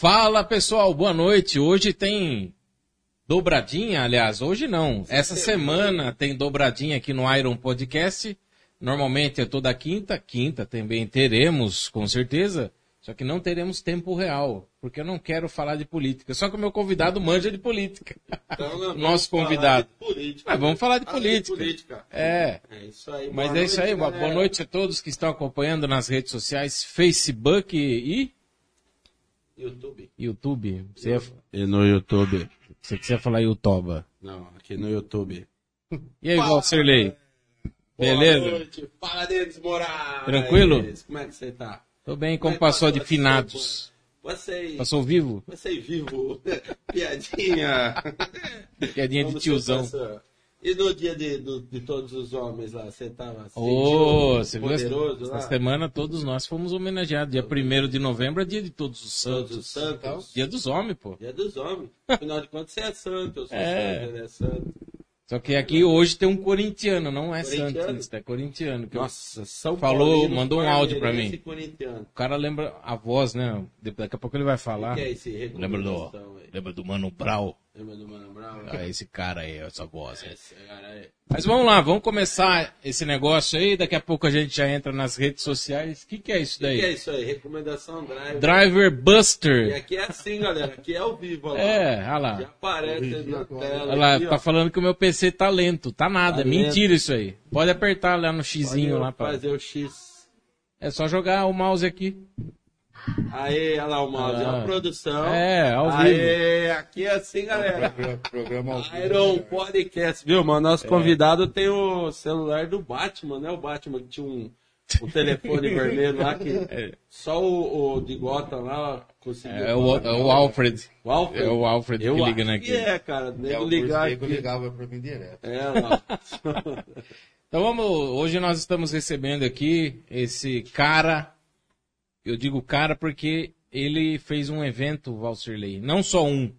Fala pessoal, boa noite. Hoje tem dobradinha, aliás, hoje não. Essa semana tem dobradinha aqui no Iron Podcast. Normalmente é toda quinta, quinta também teremos, com certeza. Só que não teremos tempo real, porque eu não quero falar de política. Só que o meu convidado manja de política. Então, Nosso convidado. falar de política. Mas vamos falar de Falar política. É. É isso aí. Mas boa é isso aí, noite, uma boa galera. noite a todos que estão acompanhando nas redes sociais, Facebook e YouTube. YouTube. Você, ia- E no YouTube. você quiser falar Youtuba. Não, aqui no YouTube. E aí, Valcerley? Beleza? Boa noite. Fala deles, Moraes. Tranquilo? Como é que você tá? Tô bem, Como como é passou de passou a finados? Você, Passou vivo? você vivo. Piadinha. Piadinha de tiozão. E no dia de, do- de todos os homens lá, você tava Ô, sentindo você viu? Essa, poderoso essa lá? semana todos nós fomos homenageados. Dia 1 de novembro é dia de todos os Todos santos. os santos. Dia dos homens, pô. Dia dos homens. Afinal de contas, você é santo, eu sou É. santo, ele é santo. Só que aqui hoje tem um corintiano, não é santista, é corintiano. Nossa, São Falou, Paulino, mandou um áudio pra palmeirense mim. corintiano. O cara lembra a voz, né? Daqui a pouco ele vai falar. Que é esse Lembra do, aí? lembra do Mano Brau? Lembra do Mano Brown? Ah, esse cara aí, essa voz. Esse cara aí. Mas vamos lá, vamos começar esse negócio aí. Daqui a pouco a gente já entra nas redes sociais. O que, que é isso O que é daí? isso aí? Recomendação Drive. Driver E Buster. aqui é assim, galera. Aqui é ao vivo, ó lá. É, olha Já lá. aparece na tela. Olha lá, aqui, ó. tá falando que o meu PC tá lento. Tá nada, é Tá lento. mentira isso aí. Pode apertar lá no xizinho Pode lá. Pra... fazer o X. É só jogar o mouse aqui. Aê, olha lá o mouse. Ah. a produção. É, ao vivo. Aê, aqui é assim, galera. Programa, programa ao vivo, Iron né? Podcast, viu, mano? Nosso convidado tem o celular do Batman, né? O Batman que tinha um, um telefone vermelho lá que só o, o de Gotham lá conseguiu. É o, é o Alfred. O Alfred? É o Alfred Eu que liga que naquele. é, cara. É, Nego o ligar nego aqui. ligava pra mim direto. É, lá. Então vamos, hoje nós estamos recebendo aqui esse cara, eu digo cara porque ele fez um evento, Valserley, não só um,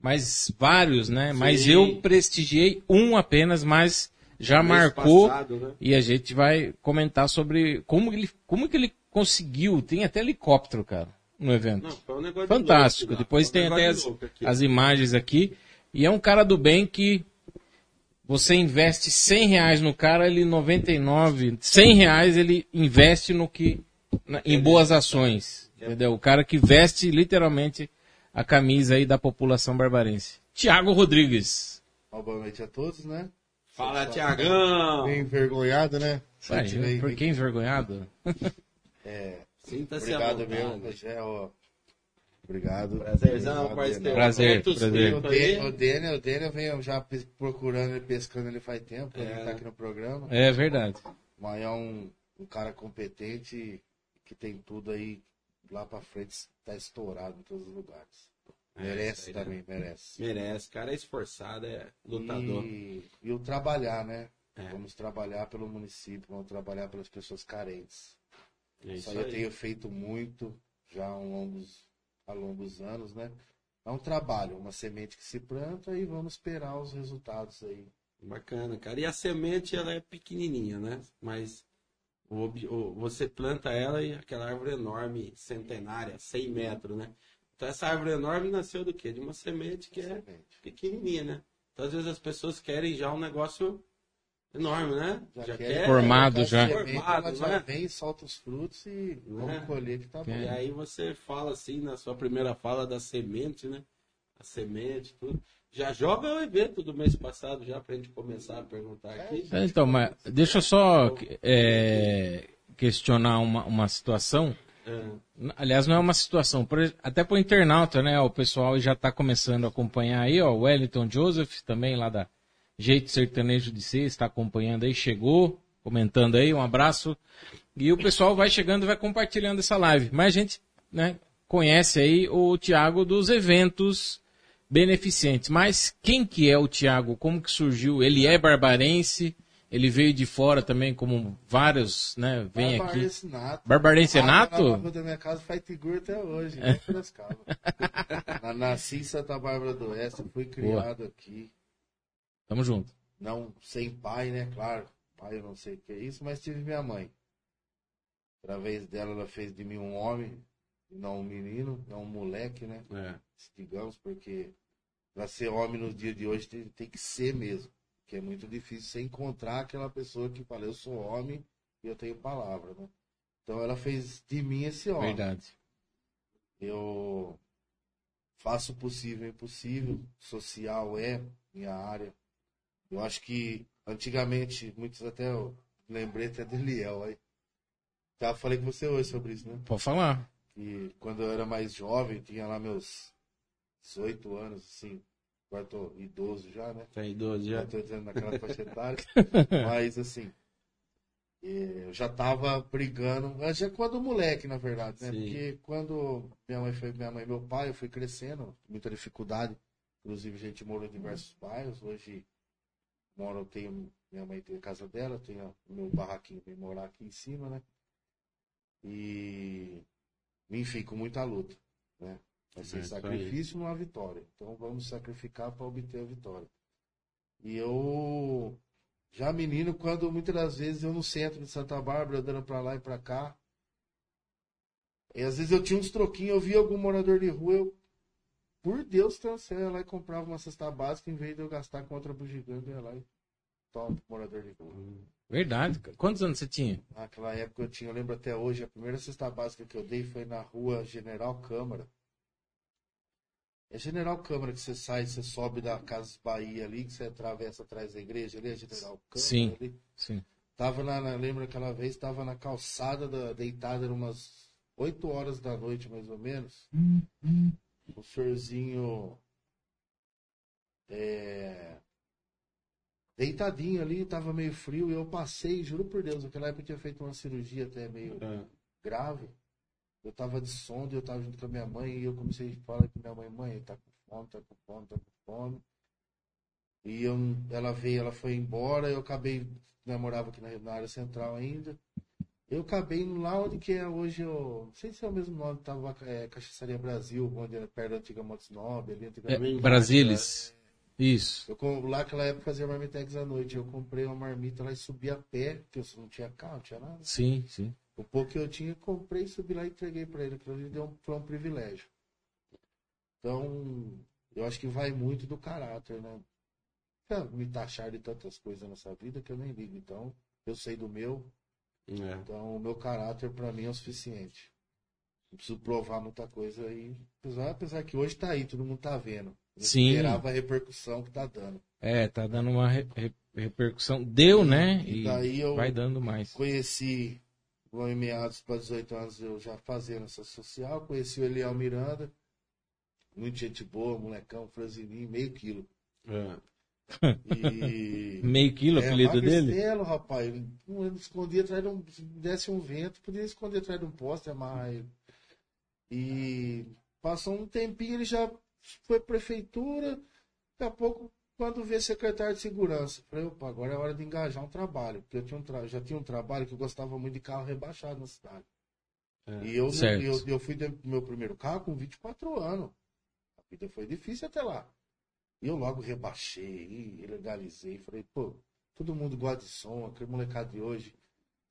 mas vários, né? Mas Sim. eu prestigiei um apenas, mas já Mês marcou passado, né? e a gente vai comentar sobre como ele, como que ele conseguiu, tem até helicóptero, cara, no evento. Não, foi um negócio de Fantástico. louco lá. Depois Foi um tem até as, de louco as imagens aqui. E é um cara do bem que você investe 100 reais no cara, ele 99, 100 reais ele investe no que, em boas ações. Entendeu? O cara que veste literalmente a camisa aí da população barbarense. Tiago Rodrigues. Uma boa noite a todos, né? Fala, Tiagão! Bem envergonhado, né? Senti bem- por que envergonhado? É, Sinta-se obrigado vontade. mesmo, ó. Obrigado. Prazerzão, parceiro. Prazer, Quantos prazer. O? Dênia, o Dênia, o Dênia vem já procurando e pescando ele faz tempo, ele É. tá aqui no programa. É verdade. Mas é um, um cara competente que tem tudo aí lá pra frente, tá estourado em todos os lugares. É, Merece né? também, merece. Merece. cara é esforçado, é lutador. E, e o trabalhar, né? É. Vamos trabalhar pelo município, vamos trabalhar pelas pessoas carentes. É Isso isso aí eu tenho feito muito já há longos, há longos anos, né? É um trabalho, uma semente que se planta e vamos esperar os resultados aí. Bacana, cara. E a semente, ela é pequenininha, né? Mas o, o- você planta ela e aquela árvore enorme, centenária, 100 metros, né? Então essa árvore enorme nasceu do quê? De uma semente que é Semente. pequenininha, né? Então às vezes as pessoas querem já um negócio enorme, né? Já quer quer Formado já. Formado, ela já né? vem, solta os frutos e vamos colher que tá bom. E aí você fala assim na sua primeira fala da semente, né? A semente, tudo. Já joga o evento do mês passado já pra gente começar a perguntar aqui. Então, mas deixa eu só é, questionar uma, uma situação. É. Aliás, não é uma situação, até para o internauta, né? O pessoal já está começando a acompanhar aí, ó. O Wellington Joseph, também lá da Jeito Sertanejo de Ser, está acompanhando aí, chegou, comentando aí, um abraço. E o pessoal vai chegando e vai compartilhando essa live. Mas a gente, né, conhece aí o Tiago dos eventos beneficentes. Mas quem que é o Tiago? Como que surgiu? Ele é barbarense? Ele veio de fora também, como vários, né? Vem aqui. Barbarense nato. Barbarense é Ah, nato? Na rua da minha casa faz figura até hoje, né? Na- Nasci em Santa Bárbara do Oeste, fui criado aqui. Tamo junto. Não sem pai, né? Claro. Pai eu não sei o que é isso, mas tive minha mãe. Através dela, ela fez de mim um homem. não um menino, não um moleque, né? É. Digamos, porque para ser homem no dia de hoje tem, tem que ser mesmo. Que é muito difícil você encontrar aquela pessoa que fala, eu sou homem e eu tenho palavra, né? Então ela fez de mim esse homem. Verdade. Eu faço o possível e impossível. Social é minha área. Eu acho que antigamente, muitos até eu lembrei até do Liel aí. Já falei com você hoje sobre isso, né? Pode falar. Que quando eu era mais jovem, tinha lá meus 18 anos, assim, agora tô idoso já, né? Tá idoso já. Tô entrando naquela faixa etária. Mas assim, eh, eu já tava brigando, mas já quando moleque, na verdade, né? Sim. Porque quando minha mãe foi minha mãe e meu pai, eu fui crescendo, muita dificuldade. Inclusive a gente morou em diversos bairros. Hoje moro, tenho, minha mãe tem a casa dela, tenho o meu barraquinho para morar aqui em cima, né? E enfim, com muita luta, né? Vai ser É sacrifício não há vitória. Então vamos sacrificar para obter a vitória. E eu já menino, quando muitas das vezes eu no centro de Santa Bárbara, andando pra lá e pra cá, e às vezes eu tinha uns troquinhos, eu via algum morador de rua, eu, por Deus, cancela lá e comprava uma cesta básica, em vez de eu gastar com outra bugiganga, eu ia lá e pro morador de rua. Verdade. cara. Quantos anos você tinha? Naquela época eu tinha, eu lembro até hoje, a primeira cesta básica que eu dei foi na rua General Câmara. É General Câmara que você sai, você sobe da Casas Bahia ali, que você atravessa atrás da igreja ali, é General Câmara Sim. ali. Sim. Tava na, na- lembro aquela vez, tava na calçada da, deitada, eram umas 8 horas da noite, mais ou menos. O senhorzinho é, deitadinho ali, tava meio frio, e eu passei, juro por Deus, naquela época eu tinha feito uma cirurgia até meio É. grave. Eu tava de sonda, eu tava junto com a minha mãe, e eu comecei a falar com minha mãe, mãe, tá com fome, tá com fome, tá com fome. E eu, ela veio, ela foi embora, eu acabei, eu morava aqui na, na área central ainda. Eu acabei lá onde que é hoje, eu, não sei se é o mesmo nome, tava é, Cachaçaria Brasil, onde era perto da antiga Motos Nobre, ali É, antigamente. Brasilis. Isso. Eu, lá naquela época fazia marmitex à noite, eu comprei uma marmita lá e subi a pé, porque eu não tinha carro, não tinha nada. Sim, sim. O pouco que eu tinha, comprei, subi lá e entreguei para ele. Aquilo ali deu um, foi um privilégio. Então, eu acho que vai muito do caráter, né? Me taxar de tantas coisas nessa vida que eu nem ligo. Então, eu sei do meu. É. Então, o meu caráter para mim é o suficiente. Não preciso provar muita coisa aí. Apesar, apesar que hoje tá aí, todo mundo tá vendo. Eu Sim. esperava a repercussão que tá dando. É, tá dando uma re- re- repercussão. Deu, né? E E daí eu- vai dando mais. Conheci, em meados para 18 anos, eu já fazendo essa social. Conheci o Eliel Miranda. Muito gente boa, molecão, franzininho, meio quilo. É. E. Meio quilo É, apelido dele? rapaz. Ele ele escondia atrás de um. Se desse um vento, podia esconder atrás de um poste, amarrar ele. E passou um tempinho, ele já foi prefeitura. Daqui a pouco, quando vê secretário de segurança, falei, opa, agora é hora de engajar um trabalho. Porque eu tinha um tra- já tinha um trabalho que eu gostava muito de carro rebaixado na cidade. É. E eu, eu, eu fui do meu primeiro carro com 24 anos. A vida foi difícil até lá. E eu logo rebaixei, legalizei. Falei, pô, todo mundo gosta de som, aquele molecado de hoje.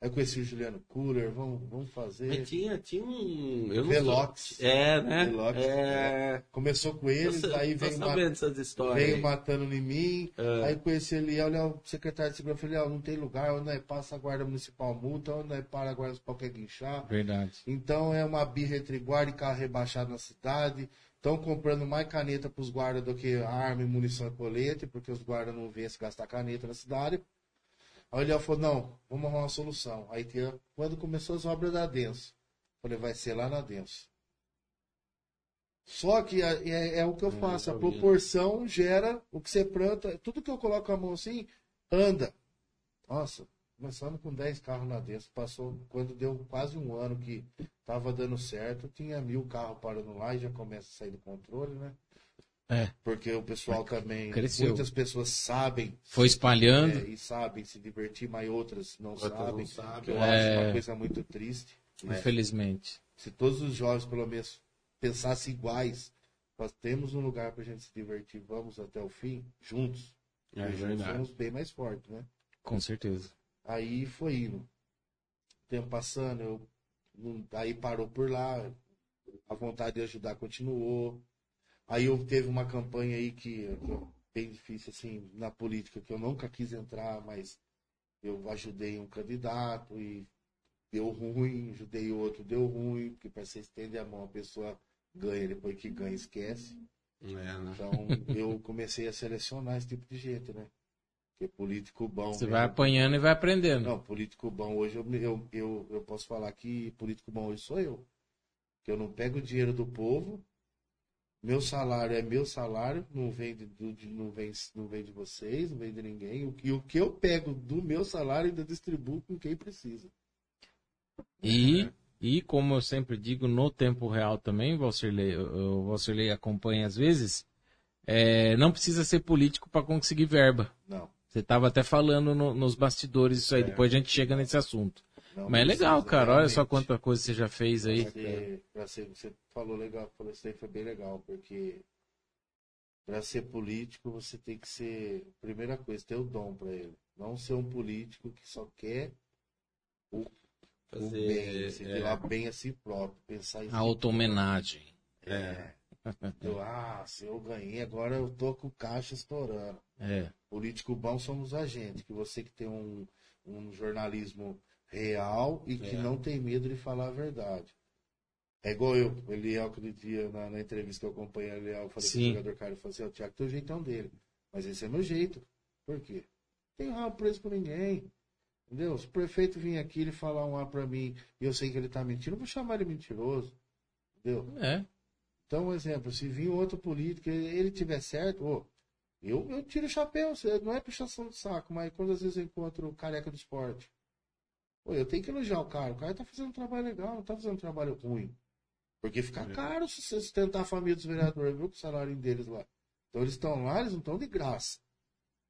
Aí eu conheci o Juliano Cooler, vamos, vamos fazer. Mas tinha, tinha um. Eu não Velox. Sou... É, né? Velox, é. Começou com Eu eles, sei- aí veio, sabendo dessas histórias. veio aí. matando em mim. É. Aí conheci ele, olha, o secretário de segurança, falei, ó, não tem lugar, onde nós passa a guarda municipal multa, onde nós para a guarda municipal quer guinchar. Verdade. Então é uma birra entre guarda e carro rebaixado na cidade. Estão comprando mais caneta para os guardas do que arma e munição e colete, porque os guardas não vêm se gastar caneta na cidade. Aí ele falou, não, vamos arrumar uma solução. Aí quando começou as obras da Denso, falei, vai ser lá na Denso. Só que é, é- é o que eu É, faço, a proporção gera o que você planta, tudo que eu coloco a mão assim, anda. Nossa, começando com 10 carros na Denso, passou quando deu quase um ano que tava dando certo, tinha mil carros parando lá e já começa a sair do controle, né? É. Porque o pessoal também, Cresceu. muitas pessoas sabem Foi espalhando. é, e sabem se divertir, mas outras não Outras não sabem. que eu É. acho uma coisa muito triste. Infelizmente. Se todos os jovens, pelo menos, pensassem iguais, nós temos um lugar pra gente se divertir, vamos até o fim, juntos. É juntos verdade. somos bem mais fortes, né? Com certeza. Aí foi indo. O tempo passando, eu, não- aí parou por lá. a vontade de ajudar continuou. Aí eu teve uma campanha aí que, que bem difícil, assim, na política, que eu nunca quis entrar, mas eu ajudei um candidato e deu ruim, ajudei outro, deu ruim, porque para você estender a mão, a pessoa ganha, depois que ganha, esquece. É, né? Então eu comecei a selecionar esse tipo de gente, né? Porque político bom. Você vai apanhando e vai aprendendo. Não, político bom hoje eu, eu, eu, eu posso falar que político bom hoje sou eu. Que eu não pego o dinheiro do povo, meu salário é meu salário, não vem de, não vem, não vem de vocês, não vem de ninguém. O, que- o que eu pego do meu salário ainda distribuo com quem precisa. E, e como eu sempre digo, no tempo real também, Valcirlei, o Valcirlei acompanha às vezes, é, não precisa ser político para conseguir verba. Não. Você estava até falando no- nos bastidores isso aí, É. depois a gente chega nesse assunto. Não Mas é legal, cara. Olha só realmente. quanta coisa você já fez aí. Pra ser- pra ser- você falou legal, falou isso aí foi bem legal, porque para ser político você tem que ser, primeira coisa, ter o dom para ele. Não ser um político que só quer o, o bem, se é, virar bem a si próprio, pensar em si A auto-homenagem. É. Eu, ah, se eu ganhei, agora eu tô com o caixa estourando. É. Político bom somos a gente, que você que tem um, um jornalismo real e que É. não tem medo de falar a verdade. É igual eu, o Eliel, aquele dia na, na entrevista que eu acompanhei o Eliel, eu falei Sim. pro jogador cara, eu falei assim, o Thiago tem o jeitão dele. Mas esse é meu jeito. Por quê? Não Tem rabo preso com ninguém. Entendeu? Se o prefeito vir aqui e falar um A pra mim e eu sei que ele tá mentindo, eu vou chamar ele mentiroso. Entendeu? É. Então, um exemplo, se vir outro político e ele tiver certo, eu, eu tiro o chapéu, não é puxação de saco, mas quando às vezes eu encontro o careca do esporte, pô, eu tenho que elogiar o cara, o cara tá fazendo um trabalho legal, não tá fazendo um trabalho ruim. Porque fica caro se você sustentar a família dos vereadores, viu, com o salário deles lá. Então eles estão lá, eles não estão de graça.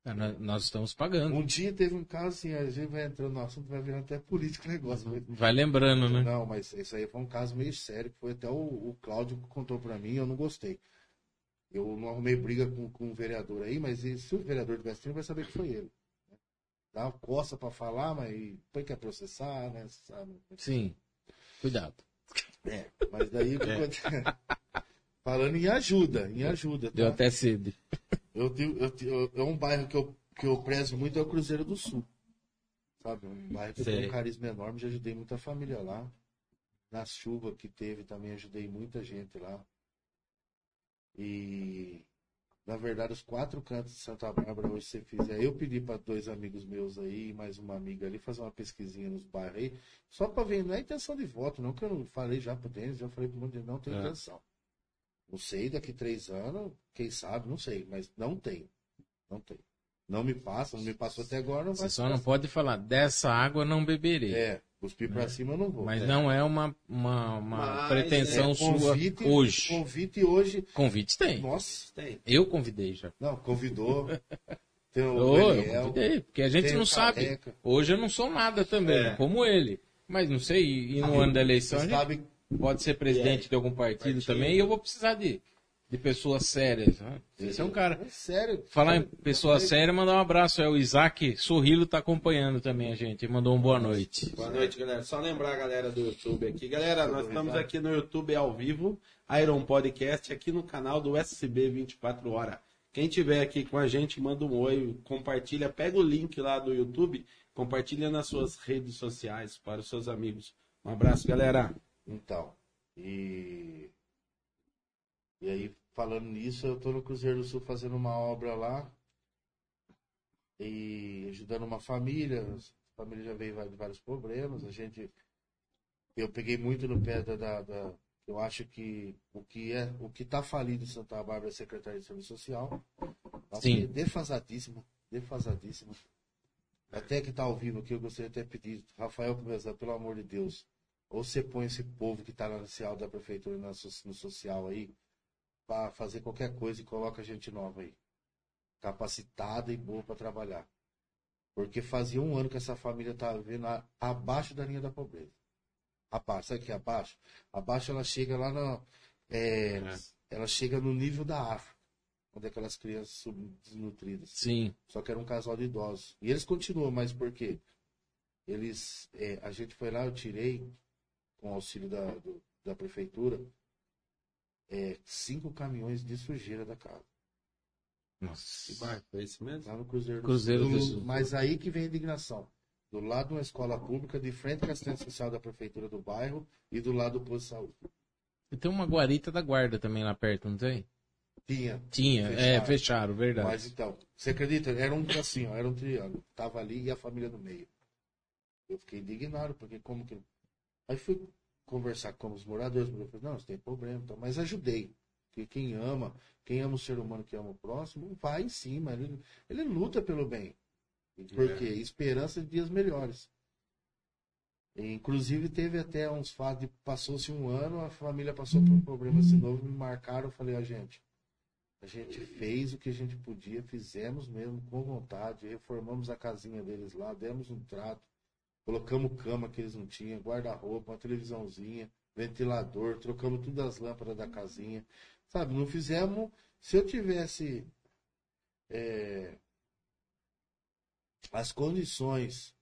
É, nós- Nós estamos pagando. Um dia teve um caso assim, a gente vai entrando no assunto, vai virando até político o negócio. mas- Vai lembrando, né? Não, mas isso aí foi um caso meio sério, que foi até o, o Cláudio que contou pra mim eu não gostei. Eu não arrumei briga com, com o vereador aí, mas se o vereador tivesse vindo, vai saber que foi ele. Dá coça pra falar, mas depois quer processar, né? Sabe? Sim. Cuidado. É, mas daí o que acontece? Falando em ajuda, em ajuda. Deu Tá? até sede. Eu eu tenho- é um bairro que eu, que eu prezo muito, é o Cruzeiro do Sul. Sabe? Um bairro que eu Sei. tenho um carisma enorme, já ajudei muita família lá. Na chuva que teve também ajudei muita gente lá. E na verdade os quatro cantos de Santa Bárbara hoje você fizer, eu pedi para dois amigos meus aí, e mais uma amiga ali, fazer uma pesquisinha nos bairros aí, só para ver, não é intenção de voto, não, que eu não falei já pro Denis, já falei pro mundo, não tem É. intenção. Não sei, daqui três anos, quem sabe, não sei, mas não tem. Não tem. Não me passa, não me passou até agora, não Você só não passar. pode falar, dessa água não beberei. É, cuspir pra cima eu não vou. Mas É. não é uma, uma, uma Mas, pretensão É, sua convite, hoje. Convite hoje. Convite tem. Nossa, Tem. Eu convidei já. não, convidou. Tem o eu Daniel, convidei, porque a gente não sabe. Careca. Hoje eu não sou nada também, É. como ele. Mas não sei, e no ano da eleição a Você gente sabe, pode ser presidente de algum partido, Partido. também, e eu vou precisar de, de pessoas sérias. Né? Esse é um cara. é sério. Falar em pessoa séria, mandar um abraço. É o Isaac Sorrilo tá acompanhando também a gente. Mandou um boa noite. Boa noite, galera. Só lembrar a galera do YouTube aqui. Galera, nós estamos aqui no YouTube ao vivo, Iron Podcast, aqui no canal do SB 24 Horas. Quem tiver aqui com a gente, manda um oi, compartilha, pega o link lá do YouTube, compartilha nas suas redes sociais para os seus amigos. Um abraço, galera. Então, e. E aí, falando nisso, eu tô no Cruzeiro do Sul fazendo uma obra lá. E ajudando uma família. A família já veio de vários problemas. A gente. Eu peguei muito no pé da. da- da- eu acho que o que é o que está falido em Santa Bárbara é a Secretaria de Serviço Social. Sim. é Defasadíssimo. Defasadíssimo. Até que tá ao vivo aqui, eu gostaria de ter pedido, Rafael Começar, pelo amor de Deus, ou você põe esse povo que está nesse alto da prefeitura na no social aí, para fazer qualquer coisa e coloca gente nova aí. Capacitada e boa para trabalhar. Porque fazia um ano que essa família estava vivendo a- abaixo da linha da pobreza. Abaixo, sabe o que é abaixo? Abaixo ela chega lá na. é, Ela chega no nível da África. Onde é aquelas crianças desnutridas. Sim. Só que era um casal de idosos. E eles continuam, mas por quê? Eles, é, a gente foi lá, eu tirei, com o auxílio da, do- da prefeitura, é, cinco caminhões de sujeira da casa. Que Nossa. barco é esse mesmo? Lá no Cruzeiro do Cruzeiro Sul. do Sul. Mas aí que vem a indignação. Do lado de uma escola pública, de frente com a assistência social da prefeitura do bairro e do lado do posto de saúde. E tem uma guarita da guarda também lá perto, não tem? Tinha. Tinha, é, Fecharam. fecharam, verdade. Mas então, você acredita? Era um assim, ó, era um triângulo. Tava ali e a família no meio. Eu fiquei indignado, porque como que. Aí fui conversar com os moradores, eu falei, não, você tem problema, então, mas ajudei. Porque quem ama, quem ama o ser humano que ama o próximo, vai em cima. Ele, ele luta pelo bem. Por quê? Esperança de dias melhores. Inclusive teve até uns fatos de passou-se um ano, a família passou por um problema assim novo, me marcaram, eu falei, a gente, a gente fez o que a gente podia, fizemos mesmo com vontade, reformamos a casinha deles lá, demos um trato, colocamos cama que eles não tinham, guarda-roupa, uma televisãozinha, ventilador, trocamos todas as lâmpadas da casinha. Sabe, não fizemos. Se eu tivesse é, as condições,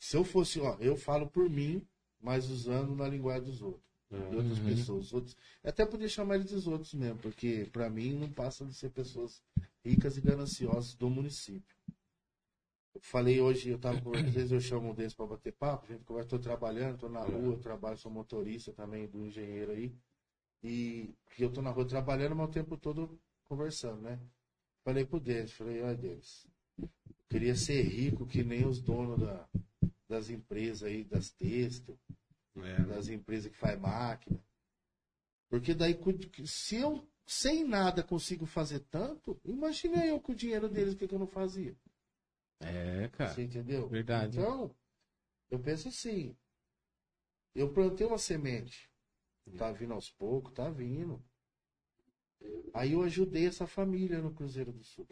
se eu fosse, ó, eu falo por mim, mas usando na linguagem dos outros de outras Uhum. pessoas. Os Outros, eu até podia chamar eles de outros mesmo, porque para mim não passa de ser pessoas ricas e gananciosas do município. Falei hoje, eu tava às vezes eu chamo um deles para bater papo, a gente conversa, tô trabalhando, tô na rua, eu trabalho, sou motorista também do engenheiro aí. E, e eu tô na rua trabalhando, mas o tempo todo conversando, né? Falei pro Denis, falei, olha Denis, queria ser rico que nem os donos da, das empresas aí, das textas, É, das empresas que faz máquina. Porque daí, se eu sem nada consigo fazer tanto, imagina eu com o dinheiro deles, o que, que eu não fazia. É, cara. Você entendeu? Verdade. Então, eu penso assim, eu plantei uma semente. Tá vindo aos poucos, tá vindo. Aí eu ajudei essa família no Cruzeiro do Sul.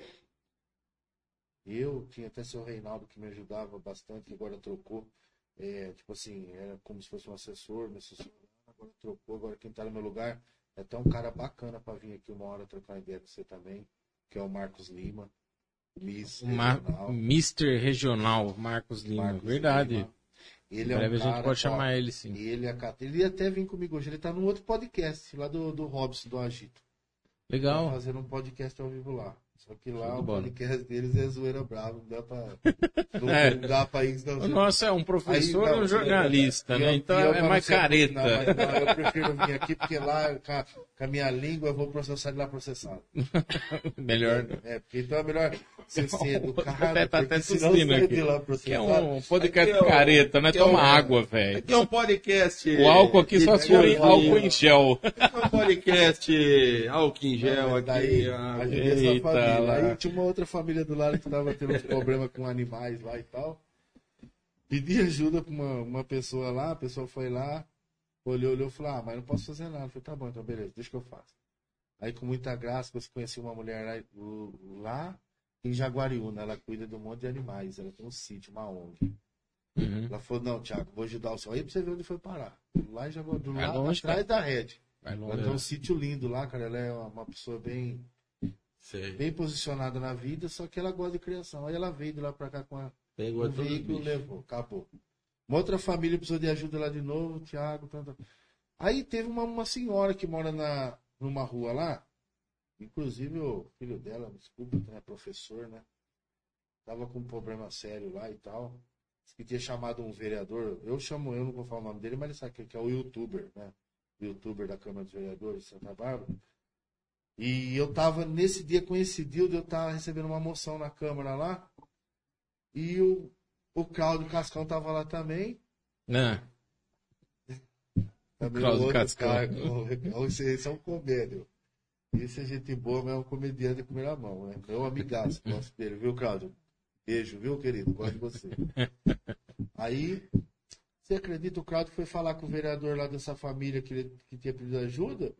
Eu tinha até seu Reinaldo que me ajudava bastante, que agora trocou. É, tipo assim, era como se fosse um assessor, me assessorando, agora trocou, agora quem tá no meu lugar é até um cara bacana pra vir aqui uma hora trocar ideia com você também, que é o Marcos Lima. Miss O Mar... Regional. Mr. Regional, Marcos Lima. Marcos Verdade. Lima. Ele em é um breve a gente pode chamar ele, sim. Ele, é ele ia até vir comigo hoje. Ele tá num outro podcast, lá do, do Robson, do Agito. Tá Legal. fazendo um podcast ao vivo lá. Só que lá de o podcast deles é zoeira brava. Não dá pra. Não, É. não dá pra ir. Não, O nosso é um professor e um jornalista, né? eu- Então eu, é mais careta. Não, mas não, eu prefiro vir aqui porque lá, com a, com a minha língua, eu vou processar ele lá processado. Melhor. né? É, porque então é melhor você ser educado. Até tá até assistindo aqui. de lá Que é um podcast Aqui é careta, né? aqui é o- Toma água, velho. Aqui é um podcast. O álcool aqui só se for álcool em gel. É um podcast álcool em gel aqui. daí, ah, a gente é Eita família. lá. Aí tinha uma outra família do lado que tava tendo uns problemas com animais lá e tal. Pedi ajuda pra uma, uma pessoa lá, a pessoa foi lá, olhou, olhou e falou, ah, mas não posso fazer nada. Eu falei, tá bom, então beleza, deixa que eu faço. Aí com muita graça, eu conheci uma mulher lá, em Jaguariúna, ela cuida de um monte de animais, ela tem um sítio, uma ONG. Uhum. Ela falou, não, Thiago, vou ajudar o senhor. Aí pra você ver onde foi parar. Lá em Jaguariúna, lá longe, atrás da rede. Vai Ela longe. tem um sítio lindo lá, cara. Ela é uma pessoa bem sei. bem posicionada na vida, só que ela gosta de criação. Aí ela veio de lá pra cá com a, Pegou os veículo, levou, acabou. Uma outra família precisou de ajuda lá de novo, Thiago, tanto. Aí teve uma, uma senhora que mora na, numa rua lá, inclusive o filho dela, desculpa, né, professor, né? Tava com um problema sério lá e tal. Disse que tinha chamado um vereador, eu chamo, eu não vou falar o nome dele, mas ele sabe que que é o youtuber, né? O youtuber da Câmara dos Vereadores de Santa Bárbara. E eu tava, nesse dia coincidiu, eu tava recebendo uma moção na Câmara lá. E o, o Claudio Cascão tava lá também. Não. Também Cláudio Cascão. cara, o- Esse, esse é um comédio. Esse é gente boa, mas é um comediante de primeira mão, né? Meu amigaço, gosto dele, viu, Claudio? Beijo, viu, querido? Gosto de você. Aí, você acredita, o Claudio foi falar com o vereador lá dessa família que, ele, que tinha pedido ajuda.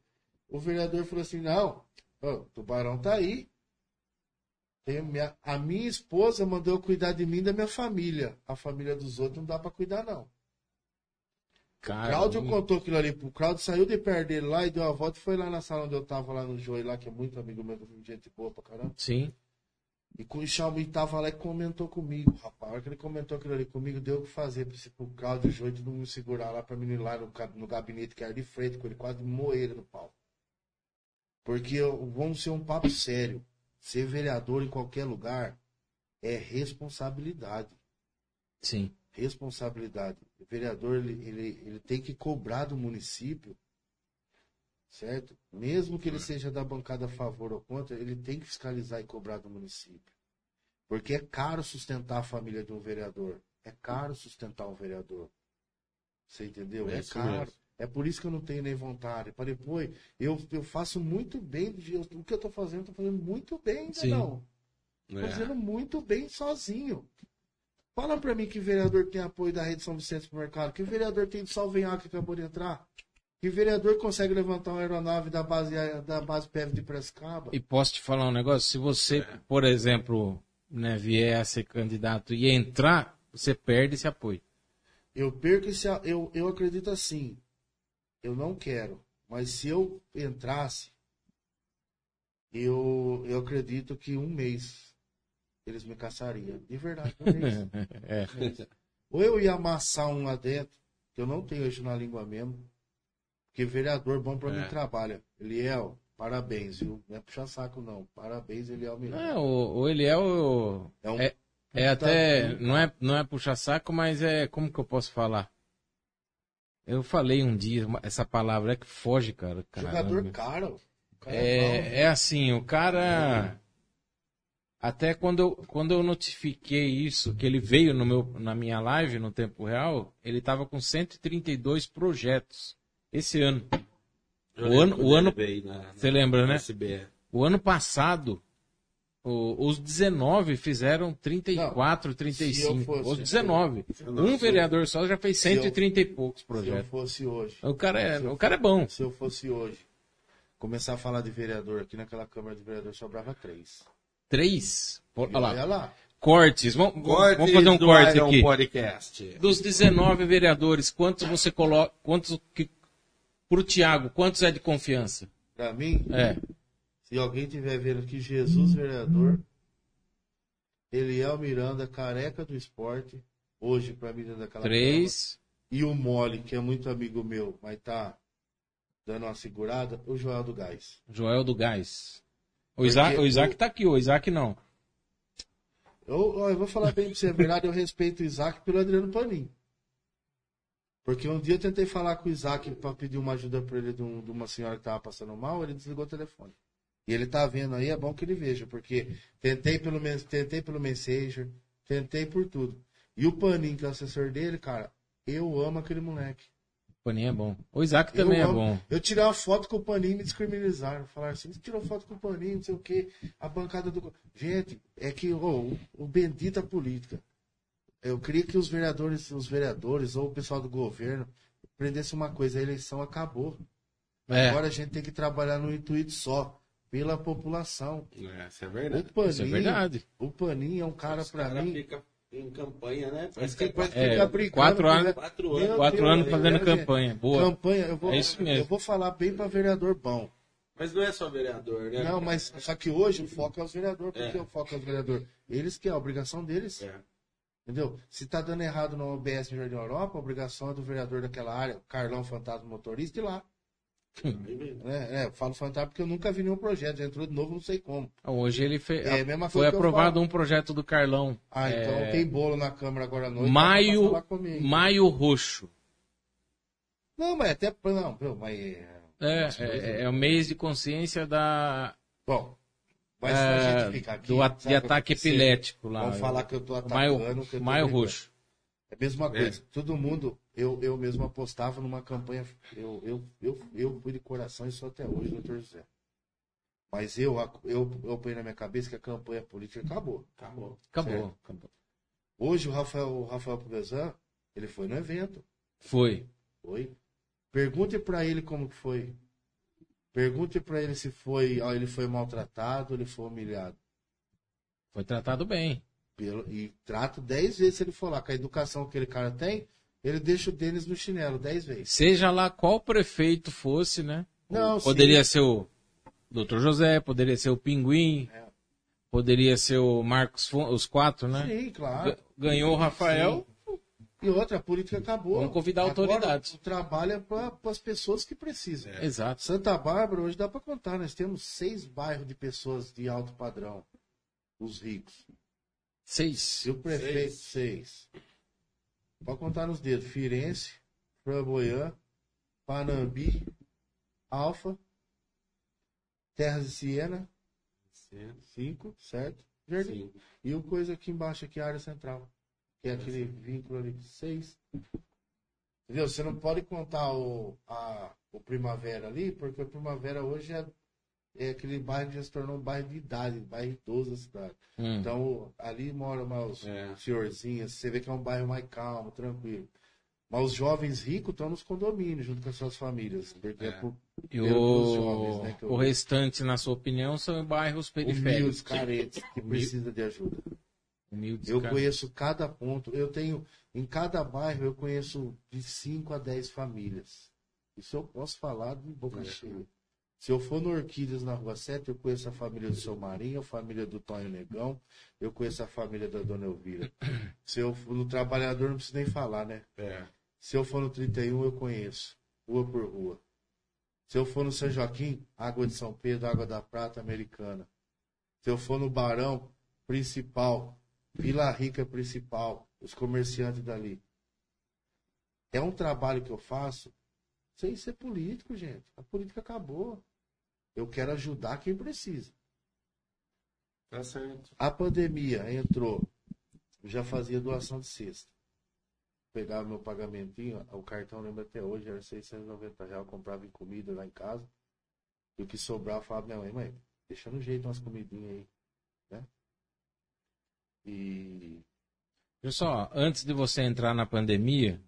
O vereador falou assim: não, o tubarão tá aí. Minha- a minha esposa mandou eu cuidar de mim e da minha família. A família dos outros não dá pra cuidar, não. Cara, Cláudio contou aquilo ali pro Cláudio, saiu de perto dele lá e deu a volta e foi lá na sala onde eu tava, lá no Joey, lá, que é muito amigo meu, gente boa pra caramba. Sim. E com o Xiaomi tava lá e comentou comigo, rapaz. A hora que ele comentou aquilo ali comigo, deu o que fazer pra esse pro Cláudio e o Joey todo mundo segurar lá pra mim ir lá no, no gabinete que era de frente, com ele quase moeira no pau. Porque vamos ser um papo sério. Ser vereador em qualquer lugar é responsabilidade. Sim. Responsabilidade. O vereador ele, ele, ele tem que cobrar do município, certo? Mesmo que ele seja da bancada a favor ou contra, ele tem que fiscalizar e cobrar do município. Porque é caro sustentar a família de um vereador. É caro sustentar um vereador. Você entendeu? É É, caro. mesmo. É por isso que eu não tenho nem vontade. Para depois, eu, eu faço muito bem. do jeito- O que eu tô fazendo, eu tô fazendo muito bem, Sim. não. Tô É. fazendo muito bem sozinho. Fala pra mim que vereador tem apoio da Rede São Vicente pro mercado. Que vereador tem de Salvenhaque que acabou de entrar. Que vereador consegue levantar uma aeronave da base, da base PEV de Prescaba. E posso te falar um negócio? Se você, É. por exemplo, né, vier a ser candidato e entrar, você perde esse apoio. Eu perco esse. Eu, eu acredito assim. Eu não quero. Mas se eu entrasse, eu, eu acredito que um mês eles me caçariam. De verdade, um mês. É. Ou eu ia amassar um lá dentro, que eu não tenho hoje na língua mesmo. Porque vereador bom pra É. mim trabalha. Eliel, parabéns, viu? Não é puxar saco, não. Parabéns, Eliel Miranda. É, o, o Eliel É um é, é até. Não é, não é puxar saco, mas é. Como que eu posso falar? Eu falei um dia essa palavra, é que foge, cara. jogador caramba. caro. O cara é. É, é assim, o cara. Até quando eu, quando eu notifiquei isso, que ele veio no meu, na minha live no tempo real, ele tava com 132 projetos esse ano. Eu O ano- o ano- veio na- Você lembra, né? O ano passado, o- os 19 fizeram 34, se 35. eu fosse- os 19. eu- Um vereador só já fez se eu- 130 e poucos Se eu projetos. fosse hoje, O cara é, o cara é bom. se eu fosse hoje, começar a falar de vereador aqui naquela Câmara de Vereador, sobrava três. Três. Pô, Olha Olha lá. lá. Cortes. Vamos, Cortes vamos fazer um do corte Iron aqui. Podcast. Dos 19 vereadores, quantos você coloca. Quantos que. Pro Tiago, quantos é de confiança? Pra mim, É. se alguém tiver vendo aqui, Jesus vereador, Eliel Miranda, careca do esporte, hoje pra mim dentro daquela Três. E o Mole, que é muito amigo meu, mas tá dando uma segurada, o Joel do Gás. Joel do Gás. O Isaac, o Isaac tá aqui, o Isaac não. Eu, eu vou falar bem pra você, a verdade, eu respeito o Isaac pelo Adriano Panim. Porque um dia eu tentei falar com o Isaac pra pedir uma ajuda pra ele de, um- de uma senhora que tava passando mal, ele desligou o telefone. E ele tá vendo aí, é bom que ele veja, porque tentei pelo, tentei pelo Messenger, tentei por tudo. E o Panim, que é o assessor dele, cara, eu amo aquele moleque. O Paninho é bom. O Isaac também eu é amo. bom. Eu tirei uma foto com o Paninho e me descriminalizaram. Falaram assim, você tirou foto com o Paninho, não sei o quê. A bancada do... Gente, é que ô, o, o bendita política. Eu queria que os vereadores, os vereadores ou o pessoal do governo aprendesse uma coisa, a eleição acabou. É. Agora a gente tem que trabalhar no intuito só, pela população. É, Isso é O verdade. Paninho, Isso é verdade. o Paninho é um cara cara mim... fica em campanha, né? Mas Parece que é depois quatro, É, fica brincando, quatro anos- né? quatro anos. Quatro anos fazendo é, gente. campanha. Boa. Campanha, eu vou, É isso mesmo. eu vou falar bem pra vereador bom. Mas não é só vereador, né? Não, mas só que hoje o foco é os vereadores. Por que É. o foco é os vereadores? Eles que é a obrigação deles. É. Entendeu? Se tá dando errado no OBS no Jardim Europa, a obrigação é do vereador daquela área, Carlão Fantasma Motorista, ir lá. É, é, eu falo fantasma porque eu nunca vi nenhum projeto. Já entrou de novo, não sei como. Então, Hoje ele fez. É foi aprovado um projeto do Carlão. Ah, então É, tem bolo na Câmara agora à noite. Maio, maio roxo. Não, mas até. Não, mas. é, É, é, é o mês de consciência da, Bom, mas é, a gente fica aqui. do de ataque epilético lá. Vamos falar que eu tô atacando. maio, maio roxo. É a mesma coisa. Todo mundo, eu, eu mesmo apostava numa campanha. Eu, eu, eu, eu fui de coração e sou até hoje, doutor José. Mas eu, eu, eu ponho na minha cabeça que a campanha política acabou. Acabou. Acabou. Acabou. Hoje o Rafael, o Rafael Pugazan, ele foi no evento. Foi. Foi. Pergunte pra ele como que foi. Pergunte pra ele se foi, ó, ele foi maltratado, ele foi humilhado. Foi tratado bem. Pelo, e trato dez vezes se ele for lá. Com a educação que aquele cara tem, ele deixa o Denis no chinelo dez vezes. Seja lá qual prefeito fosse, né? Não, Poderia sim. ser o Dr. José, poderia ser o Pinguim, É. poderia ser o Marcos os quatro, né? Sim, claro. Ga- Ganhou o Rafael, E outra, a política acabou. Vamos convidar Agora, autoridades. O trabalho é para as pessoas que precisam. Exato. Santa Bárbara, hoje dá para contar, nós temos seis bairros de pessoas de alto padrão. Os ricos. Seis. E o prefeito, seis. Pode contar nos dedos. Firenze, Framboyã, Panambi, Alfa, Terras de Siena, cinco, certo? Jardim. Sim. E o coisa aqui embaixo, aqui, a área central. Que é aquele vínculo ali, seis. Entendeu? Você não pode contar o, a, o Primavera ali, porque o Primavera hoje é, é aquele bairro que já se tornou um bairro de idade, um bairro idoso da cidade. Hum. Então, ali moram mais os É. senhorzinhos, você vê que é um bairro mais calmo, tranquilo. Mas os jovens ricos estão nos condomínios, junto com as suas famílias. Porque é, É. por E o, jovens, né, eu- o restante, na sua opinião, são bairros humildes, periféricos. carentes, que precisam de ajuda. Humildes, Eu conheço cada ponto. Eu tenho, em cada bairro, eu conheço de 5 a 10 famílias. Isso eu posso falar de boca É. cheia. Se eu for no Orquídeas na Rua 7, eu conheço a família do seu Marinho, a família do Tonho Negão, eu conheço a família da Dona Elvira. Se eu for no Trabalhador, não preciso nem falar, né? É. Se eu for no 31, eu conheço, rua por rua. Se eu for no São Joaquim, Água de São Pedro, Água da Prata, Americana. Se eu for no Barão, Principal, Vila Rica Principal, os comerciantes dali. É um trabalho que eu faço sem ser político, gente. A política acabou. Eu quero ajudar quem precisa. Tá certo. A pandemia entrou, eu já fazia doação de cesta. Pegava meu pagamentinho, o cartão lembra até hoje, era 690 reais, comprava em comida lá em casa. E o que sobrava, eu falava, minha mãe, mãe, deixa no jeito umas comidinhas aí. Né? E só, antes de você entrar na pandemia,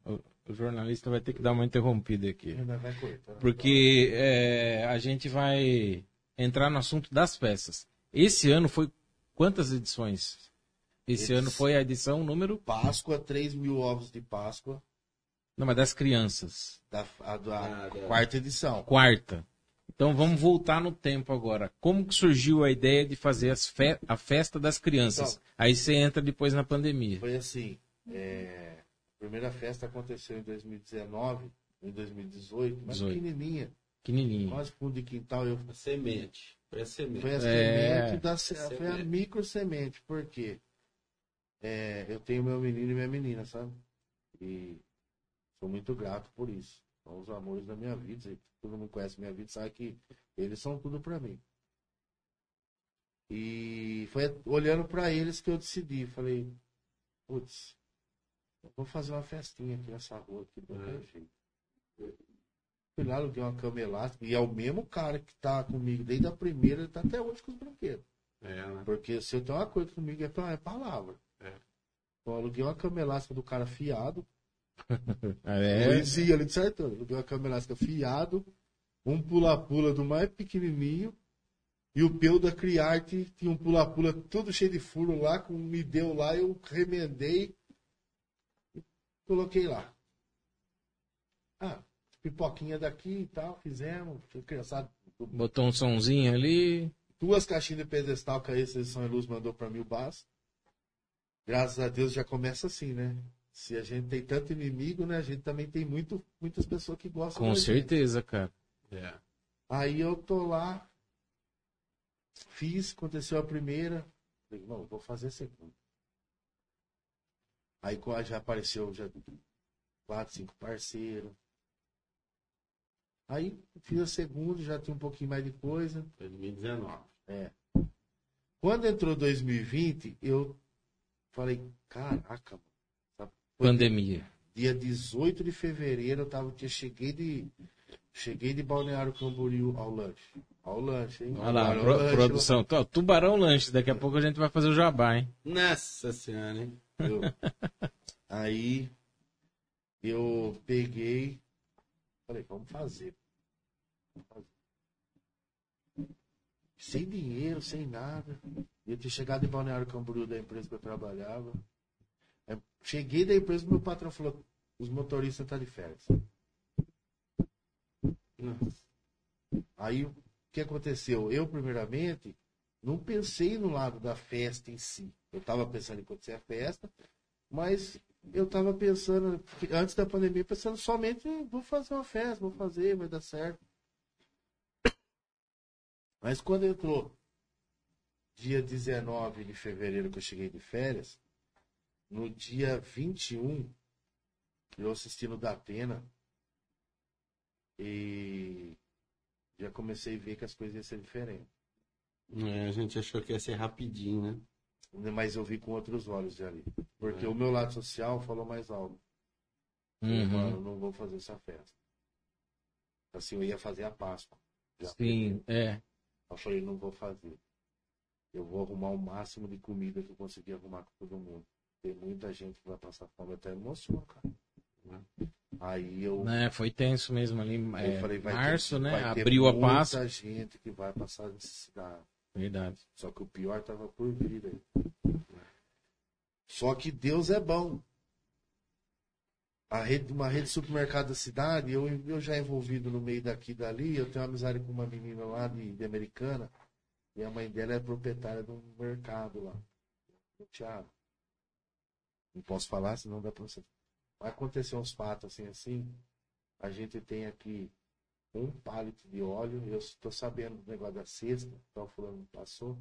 o, jornalista vai ter que dar uma interrompida aqui. ainda vai cortando. Porque é, a gente vai entrar no assunto das festas. Esse ano foi quantas edições? Esse Esse- ano foi a edição número. Páscoa, 3 mil ovos de Páscoa, Não, mas das crianças. da, a, da Ah, quarta edição. Quarta. Então vamos voltar no tempo agora. Como que surgiu a ideia de fazer as fe- a festa das crianças? Então. Aí você entra depois na pandemia. Foi assim, é, primeira festa aconteceu em 2019, em 2018, mas 18. pequenininha, Pequenininho. quase fundo de quintal. Eu A semente. Foi a semente. Foi a É. semente da se- foi a Semente. micro semente, por quê? É, eu tenho meu menino e minha menina, sabe? E sou muito grato por isso. São os amores da minha vida. Todo mundo conhece minha vida, sabe que eles são tudo pra mim. E foi olhando pra eles que eu decidi. Falei, putz, eu vou fazer uma festinha aqui nessa rua aqui do meu jeito. Fui lá, aluguei uma cama elástica. E é o mesmo cara que tá comigo desde a primeira, ele tá até hoje com os brinquedos. É, né? Porque se eu tenho uma coisa comigo é, pra- é palavra. É. Então, eu aluguei uma cama elástica do cara fiado. É, Poesia ali de Sertão. Aluguei uma cama elástica fiado. Um pula-pula do mais pequenininho. E o peu da Criarte tinha um pula-pula todo cheio de furo lá, com me deu lá, eu remendei coloquei lá. Ah, pipoquinha daqui e tal, fizemos. Tinha criançada. botou um sonzinho ali. Duas caixinhas de pedestal que a Exceção e Luz mandou para mil bás. Graças a Deus já começa assim, né? Se a gente tem tanto inimigo, né? A gente também tem muito, muitas pessoas que gostam Com da gente. certeza, cara. É. Aí eu tô lá, fiz, aconteceu a primeira. Falei, não, vou fazer a segunda. Aí já apareceu já quatro, cinco parceiros. Aí fiz a segunda, já tinha um pouquinho mais de coisa. 2019. Quando entrou 2020, eu falei, caraca, mano. essa Pandemia. Dia 18 de fevereiro, eu tava, eu cheguei de. Cheguei de Balneário Camboriú ao lanche. Ao lanche, hein? Olha lá, pro- lanche, produção. Tó, Tubarão Lanche. Daqui a pouco a gente vai fazer o jabá, hein? Nossa senhora, hein? Eu- Aí eu peguei, falei, vamos fazer. Vamos fazer. Sem dinheiro, sem nada. Eu tinha chegado em Balneário Camboriú da empresa que eu trabalhava. Aí, Cheguei da empresa, meu patrão falou, os motoristas estão de férias. Aí o que aconteceu? Eu, primeiramente, não pensei no lado da festa em si. Eu estava pensando em acontecer a festa, mas eu tava pensando, antes da pandemia, pensando somente, vou fazer uma festa, vou fazer, vai dar certo. Mas quando entrou dia 19 de fevereiro que eu cheguei de férias, no dia 21, eu assisti no Datena e já comecei a ver que as coisas iam ser diferentes. É, a gente achou que ia ser rapidinho, né? Mas eu vi com outros olhos ali. Porque é. o meu lado social falou mais alto. Uhum. Mano, não vou fazer essa festa. Assim, eu ia fazer a Páscoa. Sim, é. Eu falei, não vou fazer. Eu vou arrumar o máximo de comida que eu conseguir arrumar com todo mundo. Tem muita gente que vai passar fome, eu até emociono, cara. Aí eu. É, foi tenso mesmo ali. É, falei, vai março, ter, né? ter Abriu a muita Páscoa. gente que vai passar necessidade. Verdade. Só que o pior tava por vir aí. Só que Deus é bom. A rede, uma rede de supermercado da cidade, eu, eu já envolvido no meio daqui e dali, eu tenho amizade com uma menina lá de, de Americana, e a mãe dela é proprietária de um mercado lá. No Thiago. Não posso falar, senão dá você. Vai acontecer uns fatos assim, assim. A gente tem aqui um pallet de óleo. Eu estou sabendo do negócio da cesta, então fulano passou.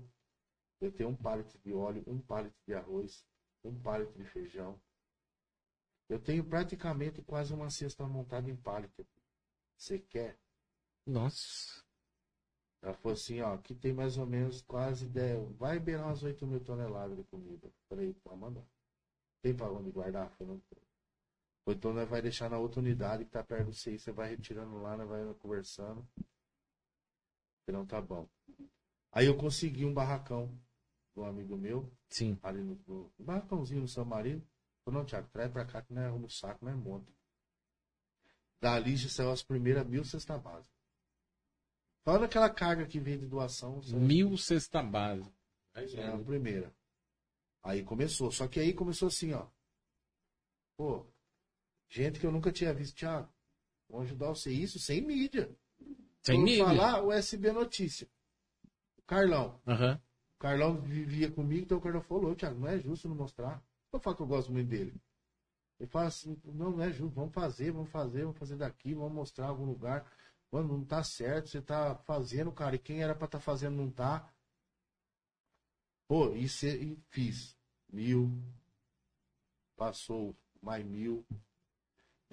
Eu tenho um pallet de óleo, um pallet de arroz, um pallet de feijão. Eu tenho praticamente quase uma cesta montada em pallet. Você quer? Nossa. Ela falou assim, ó, aqui tem mais ou menos quase 10, vai beirar umas 8 mil toneladas de comida. Falei, pode mandar. Tem para onde guardar? Falei, não tem. Ou então nós vai deixar na outra unidade que tá perto do CI, você vai retirando lá, nós vai conversando. Não tá bom. Aí eu consegui um barracão um amigo meu, Sim. ali no, no um barracãozinho no São Marino. Falei, não, Thiago, traz pra cá que não é arruma o saco, não é monta. Dali já saiu as primeiras mil cesta base. Fora aquela carga que vem de doação. saiu- Mil cesta base. é a primeira. Aí começou. Só que aí começou assim, ó. Pô, gente que eu nunca tinha visto, Thiago. Vamos ajudar você. Isso sem mídia. Sem Vou mídia. falar o SB Notícia. O Carlão. Aham. O Carlão vivia comigo, então o Carlão falou, Thiago, não é justo não mostrar. Eu falo que eu gosto muito dele. Ele fala assim, não, não é justo, vamos fazer, vamos fazer, vamos fazer daqui, vamos mostrar algum lugar. Mano, não tá certo, você tá fazendo, cara, e quem era pra tá fazendo não tá. Pô, e, cê, e fiz. Mil. Passou mais mil.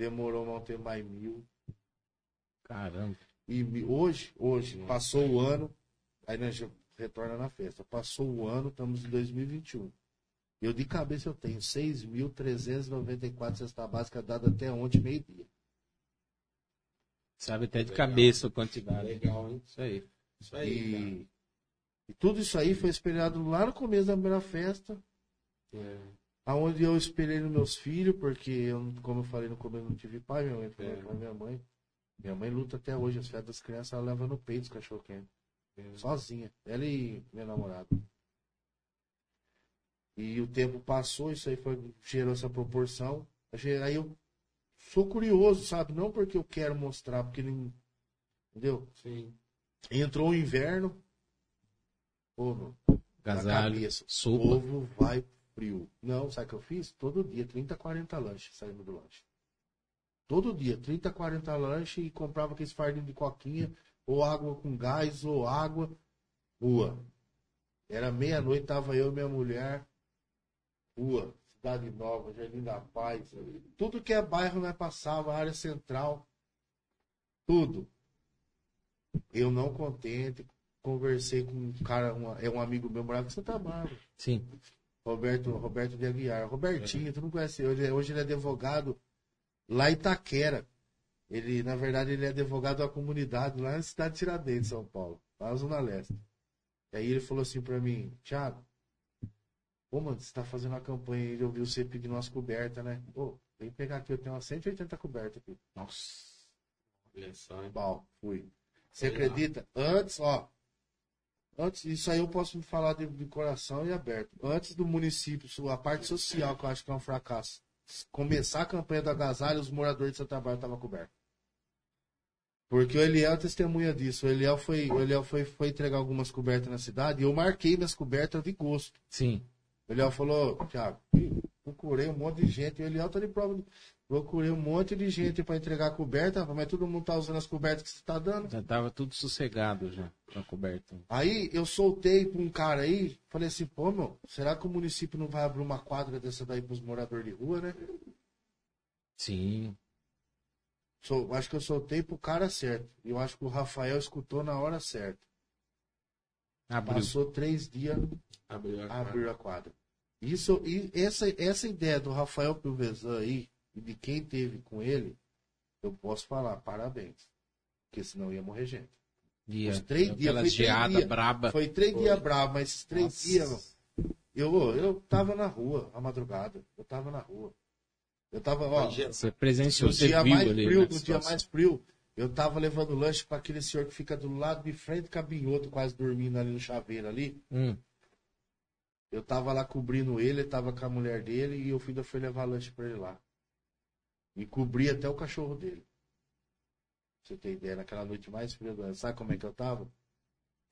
Demorou a manter mais mil. Caramba. E hoje, hoje, passou o ano, aí nós retorna na festa. Passou o ano, estamos em 2021. Eu de cabeça eu tenho 6.394 cesta básica dada até ontem, meio-dia. Sabe até de Legal. cabeça a quantidade. Legal, hein? Isso aí. Isso aí. E, e tudo isso aí foi espelhado lá no começo da primeira festa, É. aonde eu espelhei nos meus filhos, porque eu, como eu falei no começo, não tive pai, minha mãe foi É. com minha mãe. Minha mãe luta até hoje, as festas das crianças, ela leva no peito os cachorro quente. É. Sozinha. Ela e minha namorada. E o tempo passou, isso aí foi, gerou essa proporção. Aí eu sou curioso, sabe? Não porque eu quero mostrar, porque não. Entendeu? Sim. Entrou o inverno. Pô, meu, na Gasalho, cabeça. O sopa. povo vai frio. Não, sabe o que eu fiz? Todo dia, 30, 40 lanches saindo do lanche. Todo dia, 30, 40 lanches e comprava aqueles fardinhos de coquinha, ou água com gás, ou água. Rua. Era meia-noite, tava eu e minha mulher. Rua. Cidade Nova, Jardim da Paz. Tudo que é bairro nós passava, área central. Tudo. Eu não contente, conversei com um cara, uma- é um amigo meu, morava em Santa Bárbara. Sim. Roberto, Roberto de Aguiar. Robertinho, tu não conhece hoje, hoje ele é advogado lá em Itaquera. Ele, na verdade, ele é advogado da comunidade lá na cidade de Tiradentes, São Paulo, lá na Zona Leste. E aí ele falou assim pra mim, Thiago, pô, mano, você tá fazendo uma campanha aí de ouvir você pedindo umas cobertas, né? Pô, vem pegar aqui, eu tenho umas 180 cobertas aqui. Nossa. Olha só, hein? Bom, fui. Você acredita? Antes, ó. Antes, isso aí eu posso me falar de, de coração e aberto. Antes do município, a parte social, que eu acho que é um fracasso, começar a campanha do agasalho, os moradores de Santa Bárbara estavam cobertos. Porque o Eliel é testemunha disso. O Eliel, foi, o Eliel foi, foi entregar algumas cobertas na cidade e eu marquei minhas cobertas de gosto. Sim. O Eliel falou, Thiago, vou procurei um monte de gente. O Eliel tá de prova. Procurei um monte de gente para entregar a coberta, mas todo mundo tá usando as cobertas que você tá dando. Já tava tudo sossegado já, na coberta. Aí eu soltei pra um cara aí, falei assim, pô, meu, será que o município não vai abrir uma quadra dessa daí pros moradores de rua, né? Sim. Sou, acho que eu soltei pro cara certo. E eu acho que o Rafael escutou na hora certa. Abriu. Passou três dias, Abriu a abriu a quadra. Isso, e essa, essa ideia do Rafael Pilvezan aí, e de quem teve com ele, eu posso falar, parabéns. Porque senão ia morrer gente. Dia. Os três dias, três geada dias. braba. Foi três dias bravos, mas esses três Nossa. dias, eu, eu tava na rua, à madrugada. Eu tava na rua. Eu tava, ó, Você presenciou, você dia mais ali. frio, né, no dia mais frio, eu tava levando lanche para aquele senhor que fica do lado de frente, cabinhoto, quase dormindo ali no chaveiro ali. Hum. Eu tava lá cobrindo ele, ele tava com a mulher dele e eu fui, fui levar lanche pra ele lá. E cobri até o cachorro dele. Pra você ter ideia, naquela noite mais fria do ano. Sabe como é que eu tava?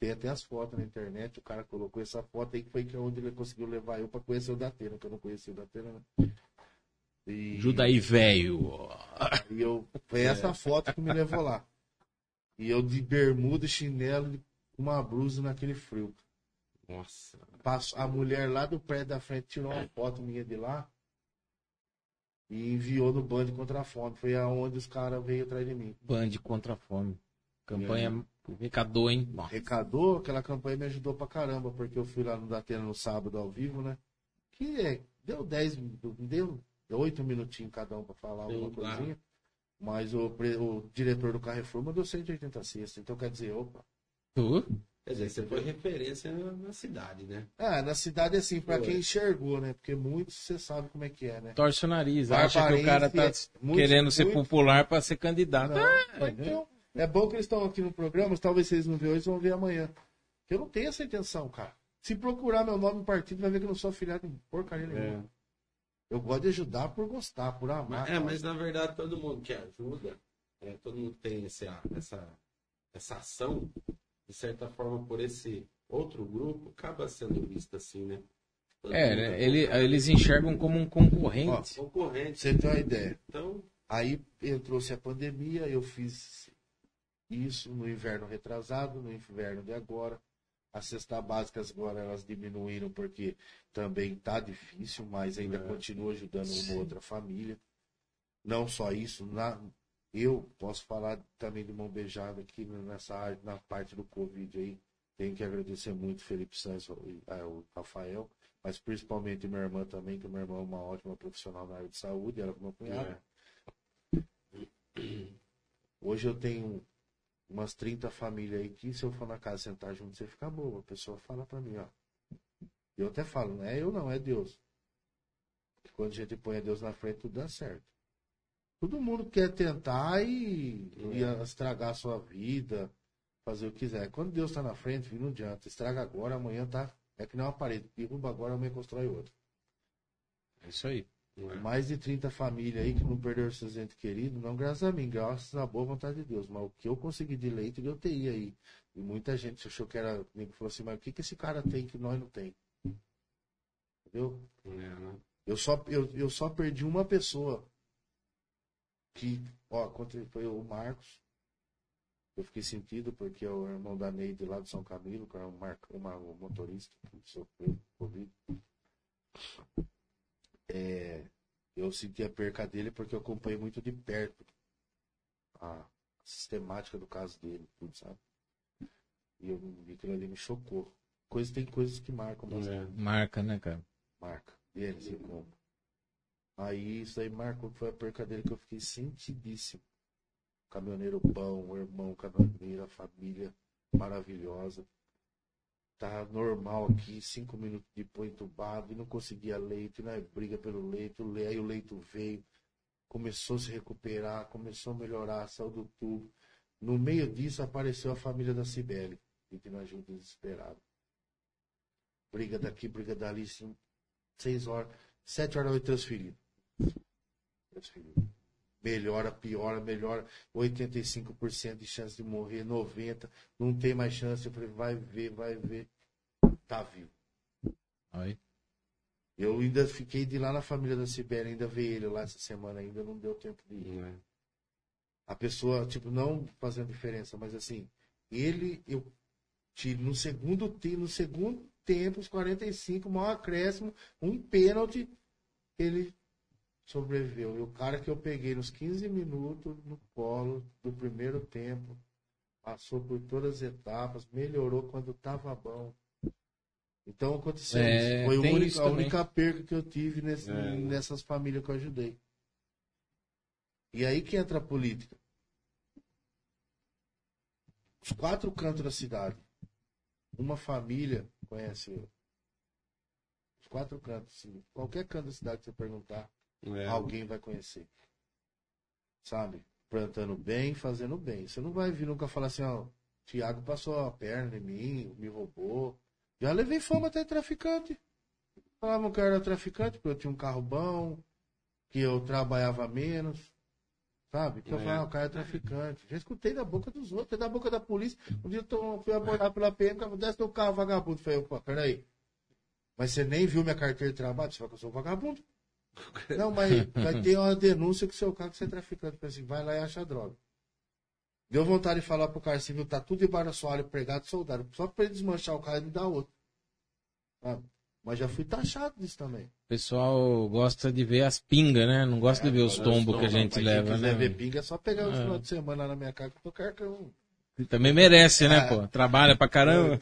Tem até as fotos na internet, o cara colocou essa foto aí que foi que é onde ele conseguiu levar eu pra conhecer o Datena, que eu não conhecia o Datena, né? E... Ajuda aí, velho. E eu, foi essa foto que me levou lá. E eu de bermuda, chinelo, uma blusa naquele frio. Nossa. Passo- a mulher lá do prédio da frente tirou uma foto minha de lá e enviou no Band contra a fome. Foi aonde os caras veio atrás de mim. Band contra a fome. Campanha recadou, hein? Nossa. Recadou, aquela campanha me ajudou pra caramba, porque eu fui lá no Datena no sábado ao vivo, né? Que é, deu 10, deu 8 minutinhos cada um pra falar alguma claro. coisinha. Mas o, o diretor do Carrefour mandou 180 cestas. Então quer dizer, opa. Tu? Quer dizer, você foi referência na, cidade, né? Ah, na cidade assim, pra Foi. quem enxergou, né? Porque muitos você sabe como é que é, né? Torce o nariz. Acha que o cara tá muito- querendo ser muito- popular pra ser candidato. Não, Ah, mas então, é bom que eles estão aqui no programa, mas talvez vocês não vejam hoje, vão ver amanhã. Eu não tenho essa intenção, cara. Se procurar meu nome no partido, vai ver que eu não sou afiliado em porcaria nenhuma. Eu gosto de ajudar por gostar, por amar. É, cara. mas na verdade todo mundo que ajuda, é, todo mundo tem esse, essa, essa ação, de certa forma, por esse outro grupo, acaba sendo vista assim, né? Todo É, né? Ele- eles enxergam como um concorrente. Pra concorrente. você ter uma ideia. Então, Aí entrou-se a pandemia, eu fiz isso no inverno retrasado, no inverno de agora. As cestas básicas agora elas diminuíram porque também tá difícil, mas ainda É. continua ajudando uma outra família. Não só isso, na, eu posso falar também de mão beijada aqui nessa área, na parte do Covid aí. Tenho que agradecer muito Felipe Santos e ah, o Rafael, mas principalmente minha irmã também, que minha irmã é uma ótima profissional na área de saúde, ela com meu cunhado. É. Hoje eu tenho umas 30 famílias aí que se eu for na casa sentar junto, você fica boa. A pessoa fala pra mim, ó. Eu até falo, não é eu não, é Deus. Quando a gente põe a Deus na frente, tudo dá certo. Todo mundo quer tentar e, e estragar a sua vida, fazer o que quiser. Quando Deus tá na frente, não adianta. Estraga agora, amanhã tá. É que nem uma parede. Derruba agora, amanhã constrói outra. É isso aí. não é? Mais de 30 famílias aí que não perderam seus entes queridos, não graças a mim, graças à boa vontade de Deus. Mas o que eu consegui de leito de UTI aí. E muita gente achou que era. Nego falou assim, mas o que, que esse cara tem que nós não tem? Entendeu? É, né? Eu só, eu, eu só perdi uma pessoa. Que, ó, contra- foi o Marcos. Eu fiquei sentido porque é o irmão da Neide lá de São Camilo, que é um, mar, uma, um motorista que sofreu Covid. É, eu senti a perca dele porque eu acompanhei muito de perto a sistemática do caso dele, tudo, sabe? E eu aquilo ali me chocou. Coisas, tem coisas que marcam bastante É. Marca, né, cara? marca e como. Aí isso aí marcou que foi a perca dele que eu fiquei sentidíssimo. Caminhoneiro bom, irmão caminhoneiro, família maravilhosa. Tá normal aqui, cinco minutos depois entubado e não conseguia leito, e na briga pelo leito, le- aí o leito veio, começou a se recuperar, começou a melhorar, saiu do tubo. No meio disso apareceu a família da Cibele, pedindo ajuda desesperada. Briga daqui, briga dali, assim, seis horas, sete horas noite transferido. Melhora, piora, melhora. 85% de chance de morrer, 90%. Não tem mais chance. Eu falei, vai ver, vai ver. Tá vivo. Aí. Eu ainda fiquei de lá na família da Sibéria, ainda ver ele lá essa semana, ainda não deu tempo de ir. É. A pessoa, tipo, não fazendo diferença, mas assim, ele, eu tive no segundo, no segundo tempo, os 45, maior acréscimo, um pênalti, ele sobreviveu. E o cara que eu peguei nos 15 minutos no colo do primeiro tempo, passou por todas as etapas, melhorou quando tava bom. Então aconteceu É, isso. Foi único- isso a única perca que eu tive nesse- É. nessas famílias que eu ajudei. E aí que entra a política. Os quatro cantos da cidade. Uma família conhece eu. Os quatro cantos. sim. Qualquer canto da cidade que você perguntar, É. alguém vai conhecer. Sabe? Plantando bem, fazendo bem. Você não vai vir nunca falar assim, ó, Tiago passou a perna em mim, me roubou. Já levei fama até traficante. Falavam que eu era traficante, porque eu tinha um carro bom, que eu trabalhava menos. Sabe? Que eu É. falava, ah, o cara é traficante. Já escutei da boca dos outros, da boca da polícia. Um dia eu tô, fui abordar pela PM, cara desce do carro, vagabundo. Eu Falei, opa, peraí. Mas você nem viu minha carteira de trabalho? Você fala que eu sou vagabundo? Não, mas vai ter uma denúncia que seu carro que você é traficante. Assim, vai lá e acha droga. Deu vontade de falar pro cara civil, tá tudo debaixo da sua área, pregado, soldado. Só pra ele desmanchar o carro e me dar outro. Sabe? Mas já fui taxado disso também. O pessoal gosta de ver as pingas, né? Não gosta de ver os os tombos que a gente Mas leva, quem quiser né? ver pinga, é só pegar o É. final de semana lá na minha casa que eu tô carcão. E Também merece, né, É. pô? Trabalha pra caramba.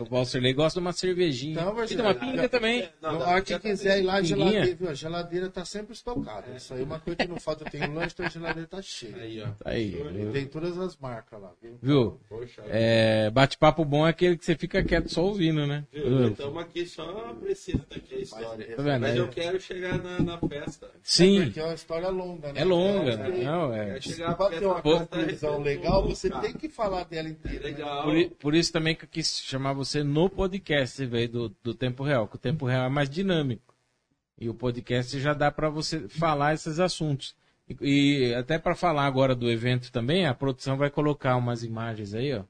O Valserley gosta de uma cervejinha. Então, e mas- de uma pinga também. Não, Na dá- hora que tá quiser ir lá, a geladeira, viu? A geladeira tá sempre estocada. Isso aí é uma coisa que não falta. Eu tenho lanche, então a geladeira tá cheia. Aí, ó. Aí, E tem todas as marcas lá, viu? Viu? Poxa, É, bate-papo bom é aquele que você fica quieto só ouvindo, né? viu? Estamos aqui só precisa daqui a história. Tá vendo? Mas É- eu quero chegar na, na festa. Sim, Porque é uma história longa, né? é longa. É, Não, é. Chegar pra ter uma festa conclusão é legal, você tem que falar dela inteira. né? Legal. Por, i- por isso também que eu quis chamar você no podcast, velho, do, do Tempo Real, que o Tempo Real é mais dinâmico. E o podcast já dá pra você falar esses assuntos. E, e até pra falar agora do evento também, a produção vai colocar umas imagens aí, ó.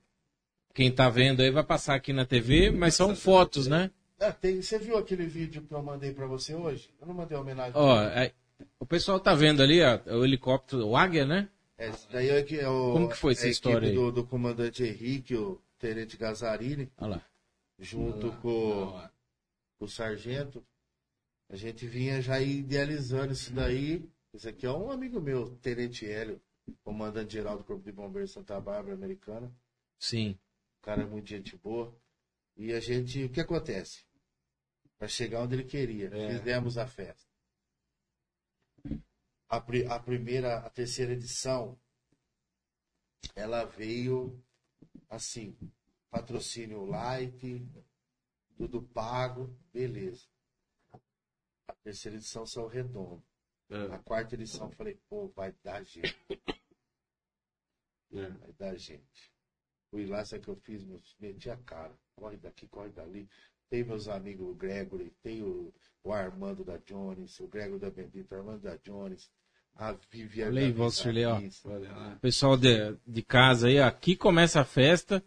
Quem tá vendo aí vai passar aqui na TV, mas são fotos, né? É, tem- você viu aquele vídeo que eu mandei pra você hoje? Eu não mandei homenagem. Ó, é- o pessoal tá vendo ali, ó, o helicóptero, o Águia, né? É, daí é, que é o, Como que foi essa é a história? Do, do comandante Henrique, o tenente Gazarini, Olha lá. junto com, com o sargento. A gente vinha já idealizando isso daí. Esse aqui é um amigo meu, Tenente Hélio, comandante geral do Corpo de Bombeiros de Santa Bárbara, americana. Sim. O cara é muito gente boa. E a gente, o que acontece? Para chegar onde ele queria, É. fizemos a festa. A, a primeira, a terceira edição, ela veio assim, patrocínio light, tudo pago, beleza. A terceira edição saiu redondo. É, A quarta edição eu falei, pô, vai dar gente, é. vai dar gente. Fui lá, sabe que eu fiz? Meti a cara. Corre daqui, corre dali. Tem meus amigos, o Gregory, tem o, o Armando da Jones, o Gregory da Bendita, o Armando da Jones, a Viviane Olha aí, da Valserley, ó. Pessoal de, de casa aí, ó, aqui começa a festa.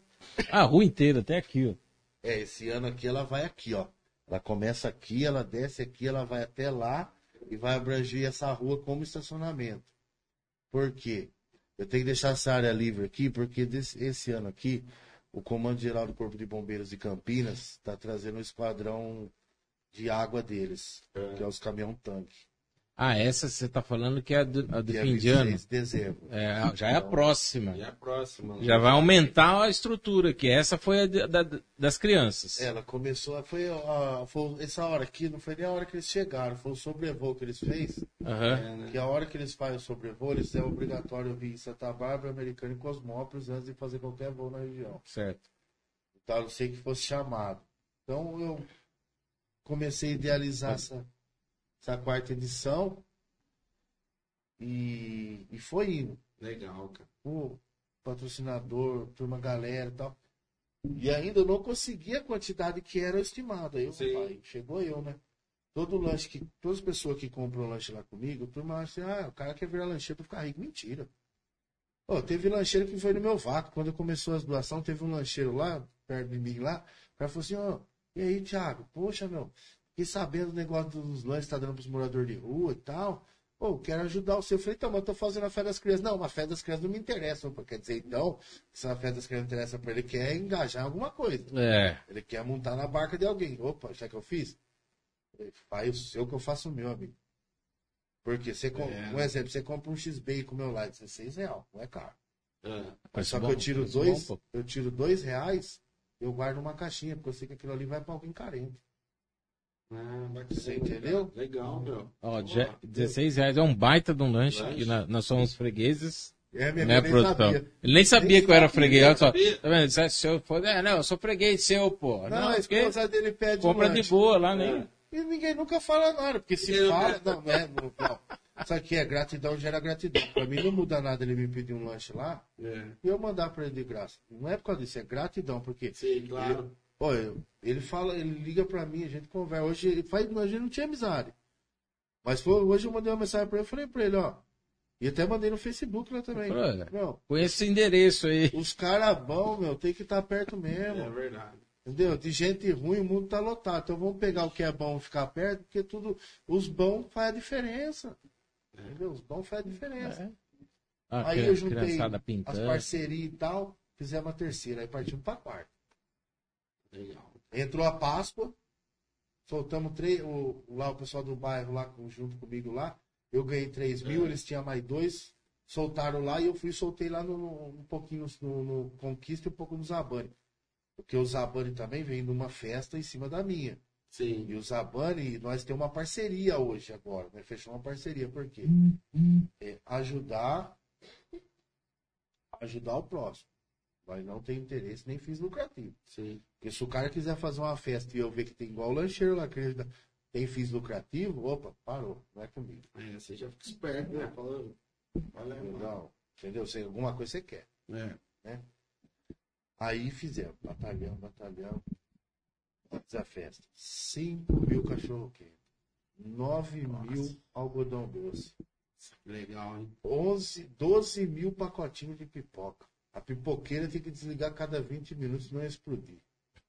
A rua inteira, até aqui, ó. É, esse ano aqui ela vai aqui, ó. Ela começa aqui, ela desce aqui, ela vai até lá e vai abranger essa rua como estacionamento. Por quê? Eu tenho que deixar essa área livre aqui, porque desse, esse ano aqui, o Comando Geral do Corpo de Bombeiros de Campinas está trazendo um esquadrão de água deles, que é os caminhão-tanque. Ah, essa você tá falando que é a do, a do é fim de ano. 26 de dezembro. É, já é a próxima. E a próxima? Já vai aumentar a estrutura, que essa foi a de- da- das crianças. Ela começou, foi, a, foi essa hora aqui, não foi nem a hora que eles chegaram, foi o sobrevoo que eles fez. Aham. É, né? Que a hora que eles fazem o sobrevoo, eles é obrigatório vir em Santa Bárbara, Americana e Cosmópolis antes de fazer qualquer voo na região. Certo. Então, eu sei que fosse chamado. Então, eu comecei a idealizar essa, essa quarta edição e, e foi indo. Legal, cara. O patrocinador, turma galera e tal. E ainda eu não consegui a quantidade que era estimada. Aí eu, pai, chegou eu, né? Todo lanche que. Todas as pessoas que compram lanche lá comigo, turma acha assim, ah, o cara quer virar lancheiro pra ficar rico. Mentira. Ô, teve lancheiro que foi no meu vácuo. Quando começou as doações, teve um lancheiro lá, perto de mim lá. O cara falou assim, ó, e aí, Thiago? Poxa, meu, fiquei sabendo do negócio dos lanches que tá dando pros moradores de rua e tal. Pô, quero ajudar o seu. Eu falei, então, mas eu tô fazendo a festa das crianças. Não, uma festa das crianças não me interessa. Opa, quer dizer, então, se a festa das crianças não interessa pra ele, ele quer engajar alguma coisa. É. Ele quer montar na barca de alguém. Opa, já que eu fiz? Faz o seu que eu faço o meu, amigo. Porque você compra, É. um exemplo, você compra um X-Bacon com meu lá, 16 reais, não é caro. É. Preço Só que bom, eu tiro preço dois, bom, eu tiro dois reais, eu guardo uma caixinha, porque eu sei que aquilo ali vai pra alguém carente. Ah, bacana, Você entendeu? cara. Legal, meu. Ó, Pô, je- 16 reais é um baita de um lanche, Lanche. que na- nós somos fregueses, É, minha né, produção? sabia. Ele nem sabia Nem que eu era freguês, olha só. Tá vendo? Se eu for, é, não, eu sou freguês seu, pô. Não, Não, a porque esposa dele pede compra um de boa lá, nem. E ninguém nunca fala nada, porque se Ninguém fala, não, não é, não, não. Isso aqui é gratidão, gera gratidão. Pra mim não muda nada ele me pedir um lanche lá É. e eu mandar pra ele de graça. Não é por causa disso, é gratidão, porque Sim, claro. Eu- Olha, ele fala, ele liga pra mim, a gente conversa. Hoje, ele faz, a gente não tinha amizade. Mas foi, hoje eu mandei uma mensagem pra ele, eu falei pra ele, ó. E até mandei no Facebook lá também. Olha. Meu, Conheço esse endereço aí. os caras bons, meu, tem que estar perto mesmo. É verdade. Entendeu? De gente ruim, o mundo tá lotado. Então vamos pegar o que é bom e ficar perto, porque tudo. Os bons faz a diferença. Entendeu? Os bons faz a diferença. A Aí cri- eu juntei as parcerias e tal, fizemos uma terceira, aí partimos pra quarta. Legal. Entrou a Páscoa, soltamos três, o, lá o pessoal do bairro lá junto comigo lá. Eu ganhei 3 mil, eles tinham mais dois, soltaram lá e eu fui e soltei lá no, um pouquinho no, no Conquista e um pouco no Zabane. Porque o Zabane também vem numa festa em cima da minha. Sim. E o Zabane, nós temos uma parceria hoje agora, né? Fechou uma parceria, por quê? É ajudar, ajudar o próximo. Nós não tem interesse nem fins lucrativos. Sim. Porque se o cara quiser fazer uma festa e eu ver que tem igual o lancheiro lá, que tem fins lucrativos, opa, parou, não é comigo. É, você já fica esperto, né? Falando. Mano. Não, entendeu? Se alguma coisa você quer. É. Aí fizemos, batalhão, batalhão. Fiz a festa. 5 mil cachorro quente. 9 mil algodão doce. Legal, hein? 11, 12 mil pacotinhos de pipoca. A pipoqueira tem que desligar cada 20 minutos, senão ia explodir.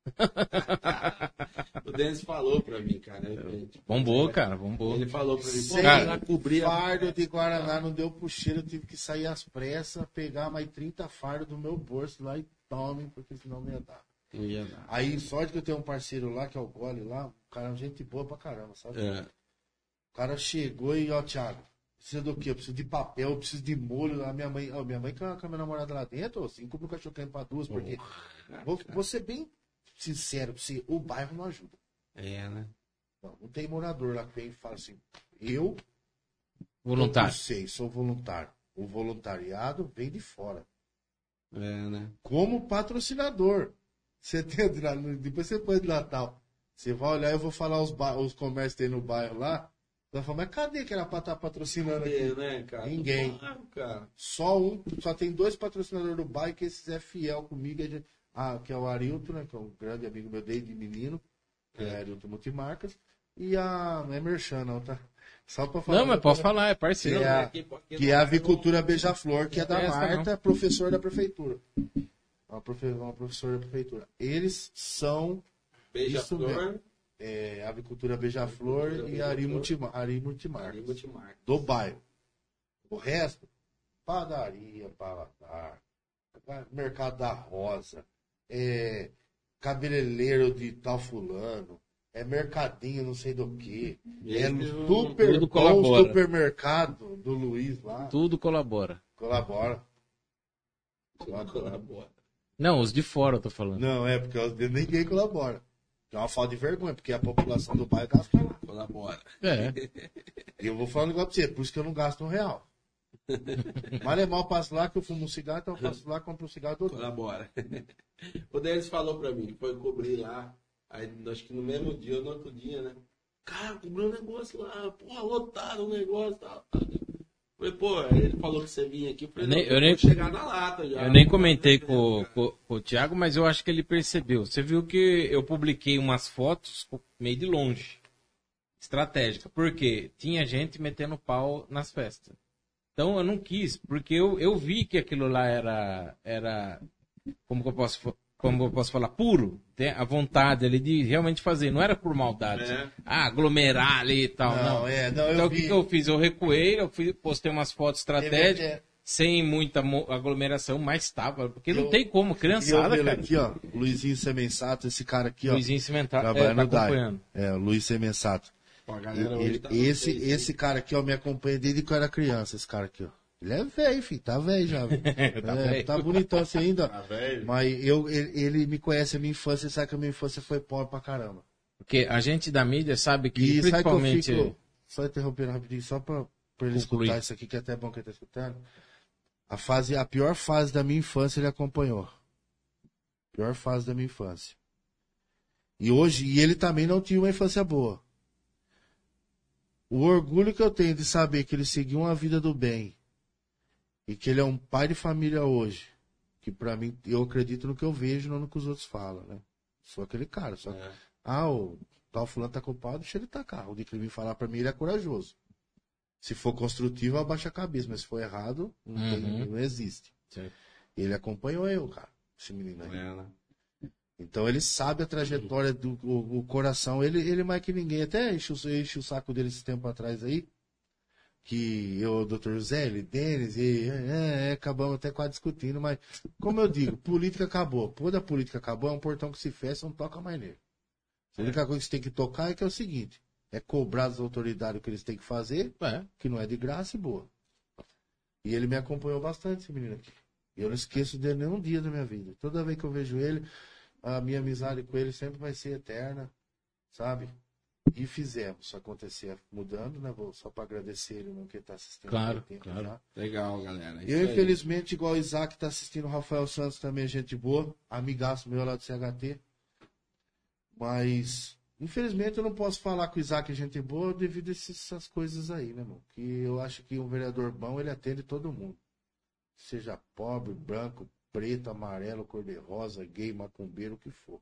O Denis falou pra mim, cara. Ele, Bombou, cara, bombou. ele falou pra mim, pô, Sem lá cobrir a... fardo de Guaraná não deu pro cheiro, eu tive que sair às pressas, pegar mais 30 fardos do meu bolso lá e tome, porque senão não ia dar. Não ia dar. Aí, sorte que eu tenho um parceiro lá, que é o Gole lá, o cara é uma gente boa pra caramba, sabe? É. O cara chegou e, ó, Thiago, precisa do quê? Eu preciso de papel, eu preciso de molho. A minha mãe, ó, minha mãe com a, com a minha namorada lá dentro, ó, cinco mil cachorro quente pra duas, porque. Vou, vou ser bem sincero pra você, o bairro não ajuda. É, né? Não, não tem morador lá que vem e fala assim, eu não Voluntário. sei, sou voluntário. O voluntariado vem de fora. É, né? Como patrocinador. Você tem, depois você põe de Natal. Você vai olhar, eu vou falar os, ba- os comércios que tem no bairro lá. Vai falar, mas cadê que era pra estar patrocinando aqui? É, né, cara? Ninguém. Claro, cara. Só um, só tem dois patrocinadores do bairro que esses é fiel comigo, é de- ah, que é o Arilton, né, que é um grande amigo meu desde menino, que é Arilton Multimarcas, e a, não é Merchan não, tá? Só pra falar. Não, mas pode falar, é parceiro. Que é a- Aqui, porque Que é a avicultura Beija-Flor, que é da Essa não. Marta, professora da prefeitura. Uma, profe- uma professora da prefeitura. Eles são Beija-flor. É, avicultura Beija-Flor e Ari, Beija-Flor. Multima, Ari Multimarcas. Arriba de marca. do bairro. O resto, padaria, paladar, mercado da rosa, é, cabeleireiro de tal fulano, é mercadinho não sei do que, é super tudo bom colabora. supermercado do Luiz lá, Tudo colabora. colabora. Colabora. Colabora. Não, os de fora eu tô falando. Não, é porque às vezes ninguém colabora. É uma falta de vergonha, porque a população do bairro gasta lá. Colabora. É. E eu vou falar um negócio pra você, por isso que eu não gasto um real. Mal é mal passo lá que eu fumo um cigarro, então eu passo lá, compro um cigarro do outro. Colabora. o Denis falou pra mim, foi cobrir lá. Aí acho que no mesmo dia ou no outro dia, né? Cara, cobriu um negócio lá, porra, lotado o negócio tal. tal. Falei, pô, ele falou que você vinha aqui, eu falei, Eu nem- eu nem- chegar na lata já. Eu nem comentei com, com, com o Thiago, mas eu acho que ele percebeu. Você viu que eu publiquei umas fotos meio de longe. Estratégica. Porque tinha gente metendo pau nas festas. Então eu não quis, porque eu, eu vi que aquilo lá era. era como que eu posso como eu posso falar, puro, tem a vontade ali de realmente fazer, não era por maldade. É. Ah, aglomerar ali e tal, não. Não, é, não, eu então o vi. que, que eu fiz? Eu recuei, eu fui, postei umas fotos estratégicas, É, sem muita aglomeração, mas tava, porque não Eu- tem como, eu criançada, cara. aqui, ó, Luizinho Semensato, esse cara aqui, ó. Luizinho Cimentar, trabalha é, tá no DAI. acompanhando. É, o Luiz Semensato. Pô, a E- galera hoje ele- tá esse, esse cara aqui, ó, me acompanha desde que eu era criança, esse cara aqui, ó. Ele é velho, filho, tá velho já. Tá é, velho. tá bonitão assim ainda. Tá velho? Mas eu, ele, ele me conhece a minha infância, sabe que a minha infância foi pobre pra caramba. Porque a gente da mídia sabe que, E sabe que principalmente... fico. Só interrompendo rapidinho, só pra, pra ele Concluir. escutar isso aqui, que é até bom que ele tá escutando. A fase, a pior fase da minha infância ele acompanhou. Pior fase da minha infância. E hoje, e ele também não tinha uma infância boa. O orgulho que eu tenho de saber que ele seguiu uma vida do bem e que ele é um pai de família hoje, que pra mim, eu acredito no que eu vejo, não no que os outros falam, né? Sou aquele cara, só É. ah, o tal fulano tá culpado, deixa ele tacar. O de que ele vir falar pra mim, ele é corajoso. Se for construtivo, abaixa a cabeça, mas se for errado, não, tem- Uhum. não existe. Certo. Ele acompanhou eu, cara, esse menino aí. É, né? Então ele sabe a trajetória do o, o coração, ele, ele mais que ninguém. Até enche, o- enche o saco dele esse tempo atrás aí. Que eu, o Dr. Zé, ele, Denis, e é, é, acabamos até quase discutindo, mas como eu digo, política acabou. Quando a política acabou, é um portão que se fecha, não toca mais nele. A única coisa que você tem que tocar é que é o seguinte: é cobrar das autoridades o que eles têm que fazer, É, que não é de graça e boa. E ele me acompanhou bastante, esse menino aqui. E eu não esqueço dele nenhum dia da minha vida. Toda vez que eu vejo ele, a minha amizade com ele sempre vai ser eterna, sabe? E fizemos acontecer mudando, né? Vou só para agradecer ele, não que ele tá assistindo. Claro, claro. já. Legal, galera. É Eu, isso aí. infelizmente, igual o Isaac tá assistindo, o Rafael Santos também é gente boa, amigaço meu lá do CHT. Mas, infelizmente, eu não posso falar que o Isaac é gente boa devido a essas coisas aí, né, irmão? Que eu acho que um vereador bom, ele atende todo mundo. Seja pobre, branco, preto, amarelo, cor-de-rosa, gay, macumbeiro, o que for.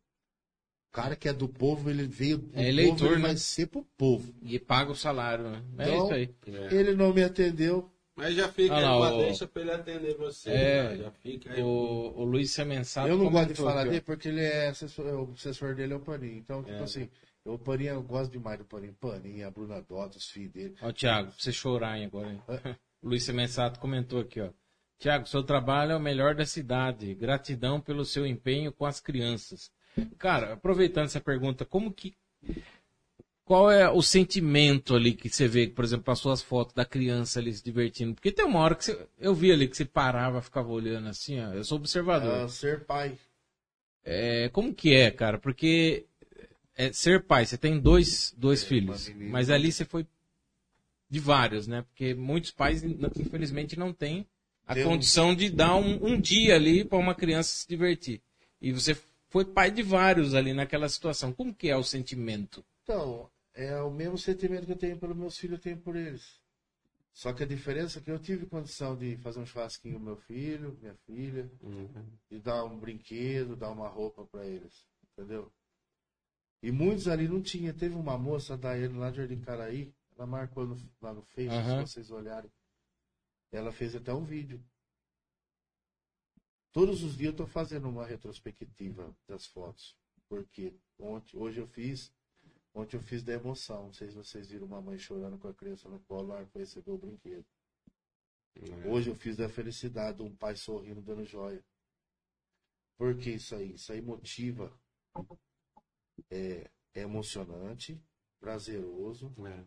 O cara que é do povo, ele veio do É eleitor, povo, ele né? vai ser pro povo. e paga o salário, né? É Então, isso aí. É. Ele não me atendeu, Mas já fica Olha aí lá, o- deixa pra ele atender você. É, né? Já fica aí. O, o Luiz Semensato Eu não gosto de falar dele porque ele é assessor, o assessor dele é o Paninho. Então, tipo É. assim, eu, o Paninho, eu gosto demais do Paninho. Paninho, a Bruna Dota, os filhos dele. Ó, Thiago, pra você chorar hein, agora. Hein? O Luiz Semensato comentou aqui, ó. Tiago, seu trabalho é o melhor da cidade. Gratidão pelo seu empenho com as crianças. Cara, aproveitando essa pergunta, como que. Qual é o sentimento ali que você vê, por exemplo, as suas fotos da criança ali se divertindo? Porque tem uma hora que você, eu vi ali que você parava, ficava olhando assim, ó. Eu sou observador. Ah, ser pai. É, como que é, cara? Porque é, ser pai, você tem dois, dois É, filhos, mas ali você foi de vários, né? Porque muitos pais, infelizmente, não têm a um- condição de dar um, um dia ali para uma criança se divertir. E você foi pai de vários ali naquela situação. Como que é o sentimento? Então, é o mesmo sentimento que eu tenho pelos meus filhos, eu tenho por eles. Só que a diferença é que eu tive condição de fazer um churrasquinho meu filho, minha filha, Uhum. de dar um brinquedo, dar uma roupa para eles. Entendeu? E muitos ali não tinha. Teve uma moça, a Daiane, lá de Jardim Caraí, ela marcou no- lá no Facebook, Aham. se vocês olharem. Ela fez até um vídeo. Todos os dias eu tô fazendo uma retrospectiva das fotos. Porque ontem, hoje eu fiz. Ontem eu fiz da emoção. Não sei se vocês viram uma mãe chorando com a criança no colo lá para receber o brinquedo. É. Hoje eu fiz da felicidade, um pai sorrindo, dando joia. Por que isso aí? Isso aí motiva. É, é emocionante, prazeroso, É.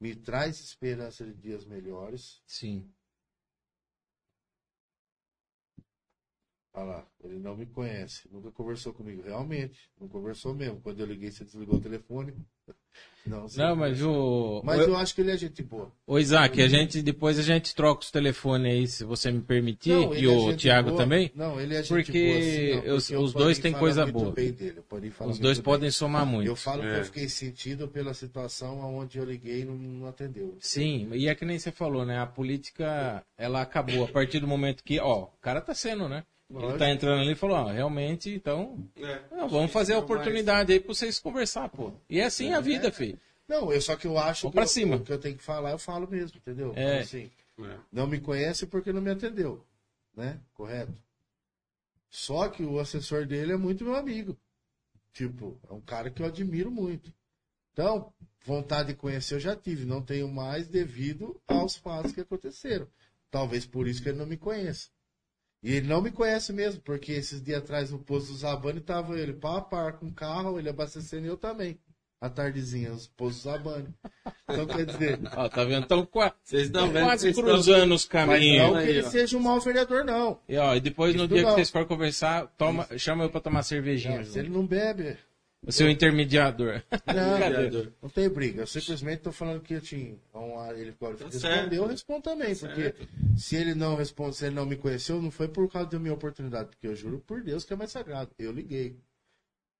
me traz esperança de dias melhores. Sim. Olha lá, ele não me conhece, nunca conversou comigo. Realmente, não conversou mesmo. Quando eu liguei, você desligou o telefone. Não, você Não, mas o. Mas o- eu acho que ele é gente boa. Ô Isaac, a gente, depois a gente troca os telefones aí, se você me permitir, Não, e é o Thiago boa. também. Não, ele é gente Porque boa. assim, os- porque os o dois têm coisa muito boa. bem Os muito dois bem. podem somar muito. Eu falo que É. eu fiquei sentido pela situação onde eu liguei e não, não atendeu. Sim, e é que nem você falou, né? A política, ela acabou a partir do momento que, ó, o cara tá sendo, né? Ele tá entrando ali e falou, ó, realmente, então, É. não, vamos fazer a Isso é o mais- oportunidade aí pra vocês conversar, pô. E é assim a vida, filho. Não, eu só que eu acho que pra eu- cima. o que eu tenho que falar, eu falo mesmo, entendeu? É. Assim, É. não me conhece porque não me atendeu, né? Correto? Só que o assessor dele é muito meu amigo. Tipo, é um cara que eu admiro muito. Então, vontade de conhecer eu já tive, não tenho mais devido aos fatos que aconteceram. Talvez por isso que ele não me conheça. E ele não me conhece mesmo, porque esses dias atrás no posto do Zabani tava ele pá a par com o carro, ele abastecendo e eu também. À tardezinha, os postos Zabani. Então quer dizer, Ó, tá vendo? Então, qua- Vocês estão vendo quase que vocês cruzando os mas caminhos. não que ele ó. seja um mau vereador, não. E, ó, e depois, no Isso dia que não. vocês forem conversar, toma, chama eu pra tomar cervejinha. Não, se ele não bebe, O seu intermediador. Não, não tem briga. Eu simplesmente tô falando que eu tinha um, ele pode Tá responder, certo. eu respondo também. Porque certo. se ele não responde, se ele não me conheceu, não foi por causa da minha oportunidade. Porque eu juro por Deus que é mais sagrado. Eu liguei.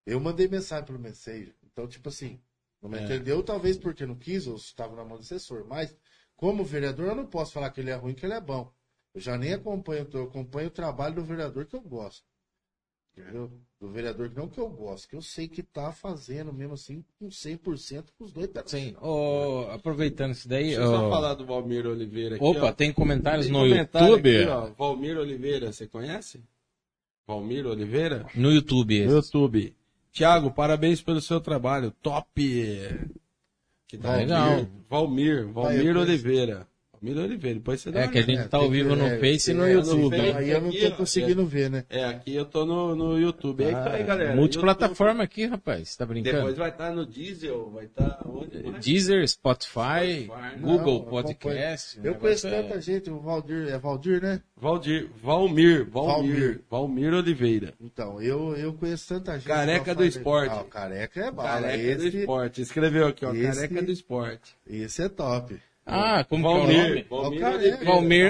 Eu mandei mensagem pelo Messenger. Então, tipo assim, não me É. entendeu, talvez porque não quis, ou estava na mão do assessor. Mas, como vereador, eu não posso falar que ele é ruim, que ele é bom. Eu já nem acompanho, eu acompanho o trabalho do vereador que eu gosto. Entendeu? Do vereador não que eu gosto, que eu sei que tá fazendo mesmo assim com 100% com os dois pés. Sim. Ô, aproveitando isso daí. Deixa eu só ó, falar do Valmir Oliveira aqui. Opa, ó. tem comentários Tem no comentário YouTube? aqui, ó. Valmir Oliveira, você conhece? Valmir Oliveira? No YouTube. No YouTube. Tiago, parabéns pelo seu trabalho. Top! Que Tá legal. Valmir, Valmir conheço. Oliveira. Valmir Oliveira, depois você dá É que a gente tá ao vivo no é, Face e no é, YouTube. Face. Aí eu não tô conseguindo ver, né? É, aqui eu tô no, no YouTube. É isso aí, galera. Multiplataforma aqui, rapaz. Tá brincando? Depois vai estar no Diesel, vai estar onde mais? Deezer, Spotify, Spotify. Google Podcast. Eu conheço é- tanta gente, o Valdir, é Valdir, né? Valdir, Valmir, Valmir, Valmir. Valmir Oliveira. Então, eu, eu conheço tanta gente. Careca do esporte. Ah, careca é bala. Careca do esporte. Escreveu aqui, ó. esse- Careca do esporte. esse é top. Ah, como que é o Valmir, nome? Valmir, É o Oliveira, Valmir.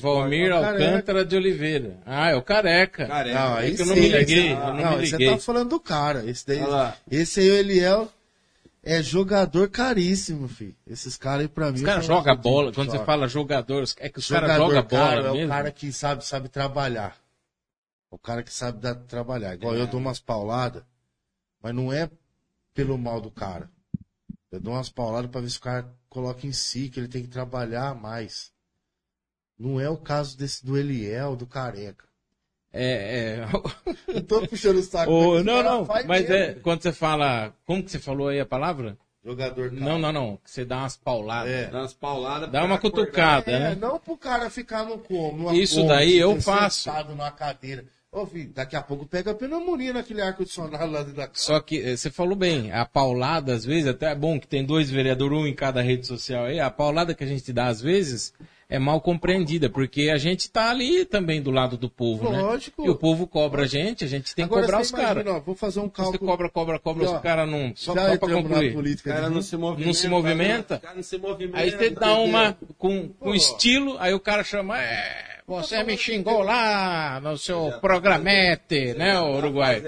Valmir É Careca. Alcântara de Oliveira. Ah, é o Careca. Careca. Não, aí que eu não me liguei, eu Não, não me esse você liguei. tá falando do cara. Esse daí, esse aí, o Eliel, é jogador caríssimo, filho. Esses caras aí pra mim. Os caras jogam bola. Quando joga. você fala jogador, é que os caras Jogador jogam caro bola é mesmo. o cara que sabe, sabe trabalhar. O cara que sabe dar, trabalhar. Igual eu dou umas pauladas, mas não é pelo mal do cara. Eu dou umas pauladas pra ver se o cara coloca em si, que ele tem que trabalhar mais. Não é o caso desse do Eliel, do Careca. É, é. Não tô puxando o saco. Ô, não, cara não, mas mesmo. é, quando você fala, como que você falou aí a palavra? Jogador caro. Não, não, não, que você dá umas pauladas. É. Dá umas pauladas. Dá uma acordar. cutucada, É, né? não pro cara ficar no como. Isso daí eu sentado faço. numa cadeira. Ô, filho, daqui a pouco pega pneumonia naquele ar-condicionado lá dentro da casa. Só que eh, você falou bem, a paulada às vezes, até é bom que tem dois vereadores, um em cada rede social aí, a paulada que a gente dá às vezes é mal compreendida, porque a gente tá ali também do lado do povo, né? Lógico. E o povo cobra a gente, a gente tem que Agora cobrar você os caras. Vou fazer um Você cálculo. cobra, cobra, cobra, E, ó, os caras não. Só, Já só pra concluir. O política. cara não se movimenta. Não se movimenta? O cara não se movimenta. Aí você dá uma com, com Pô. estilo, aí o cara chama, é, você me xingou lá no seu programete, né, o Uruguai?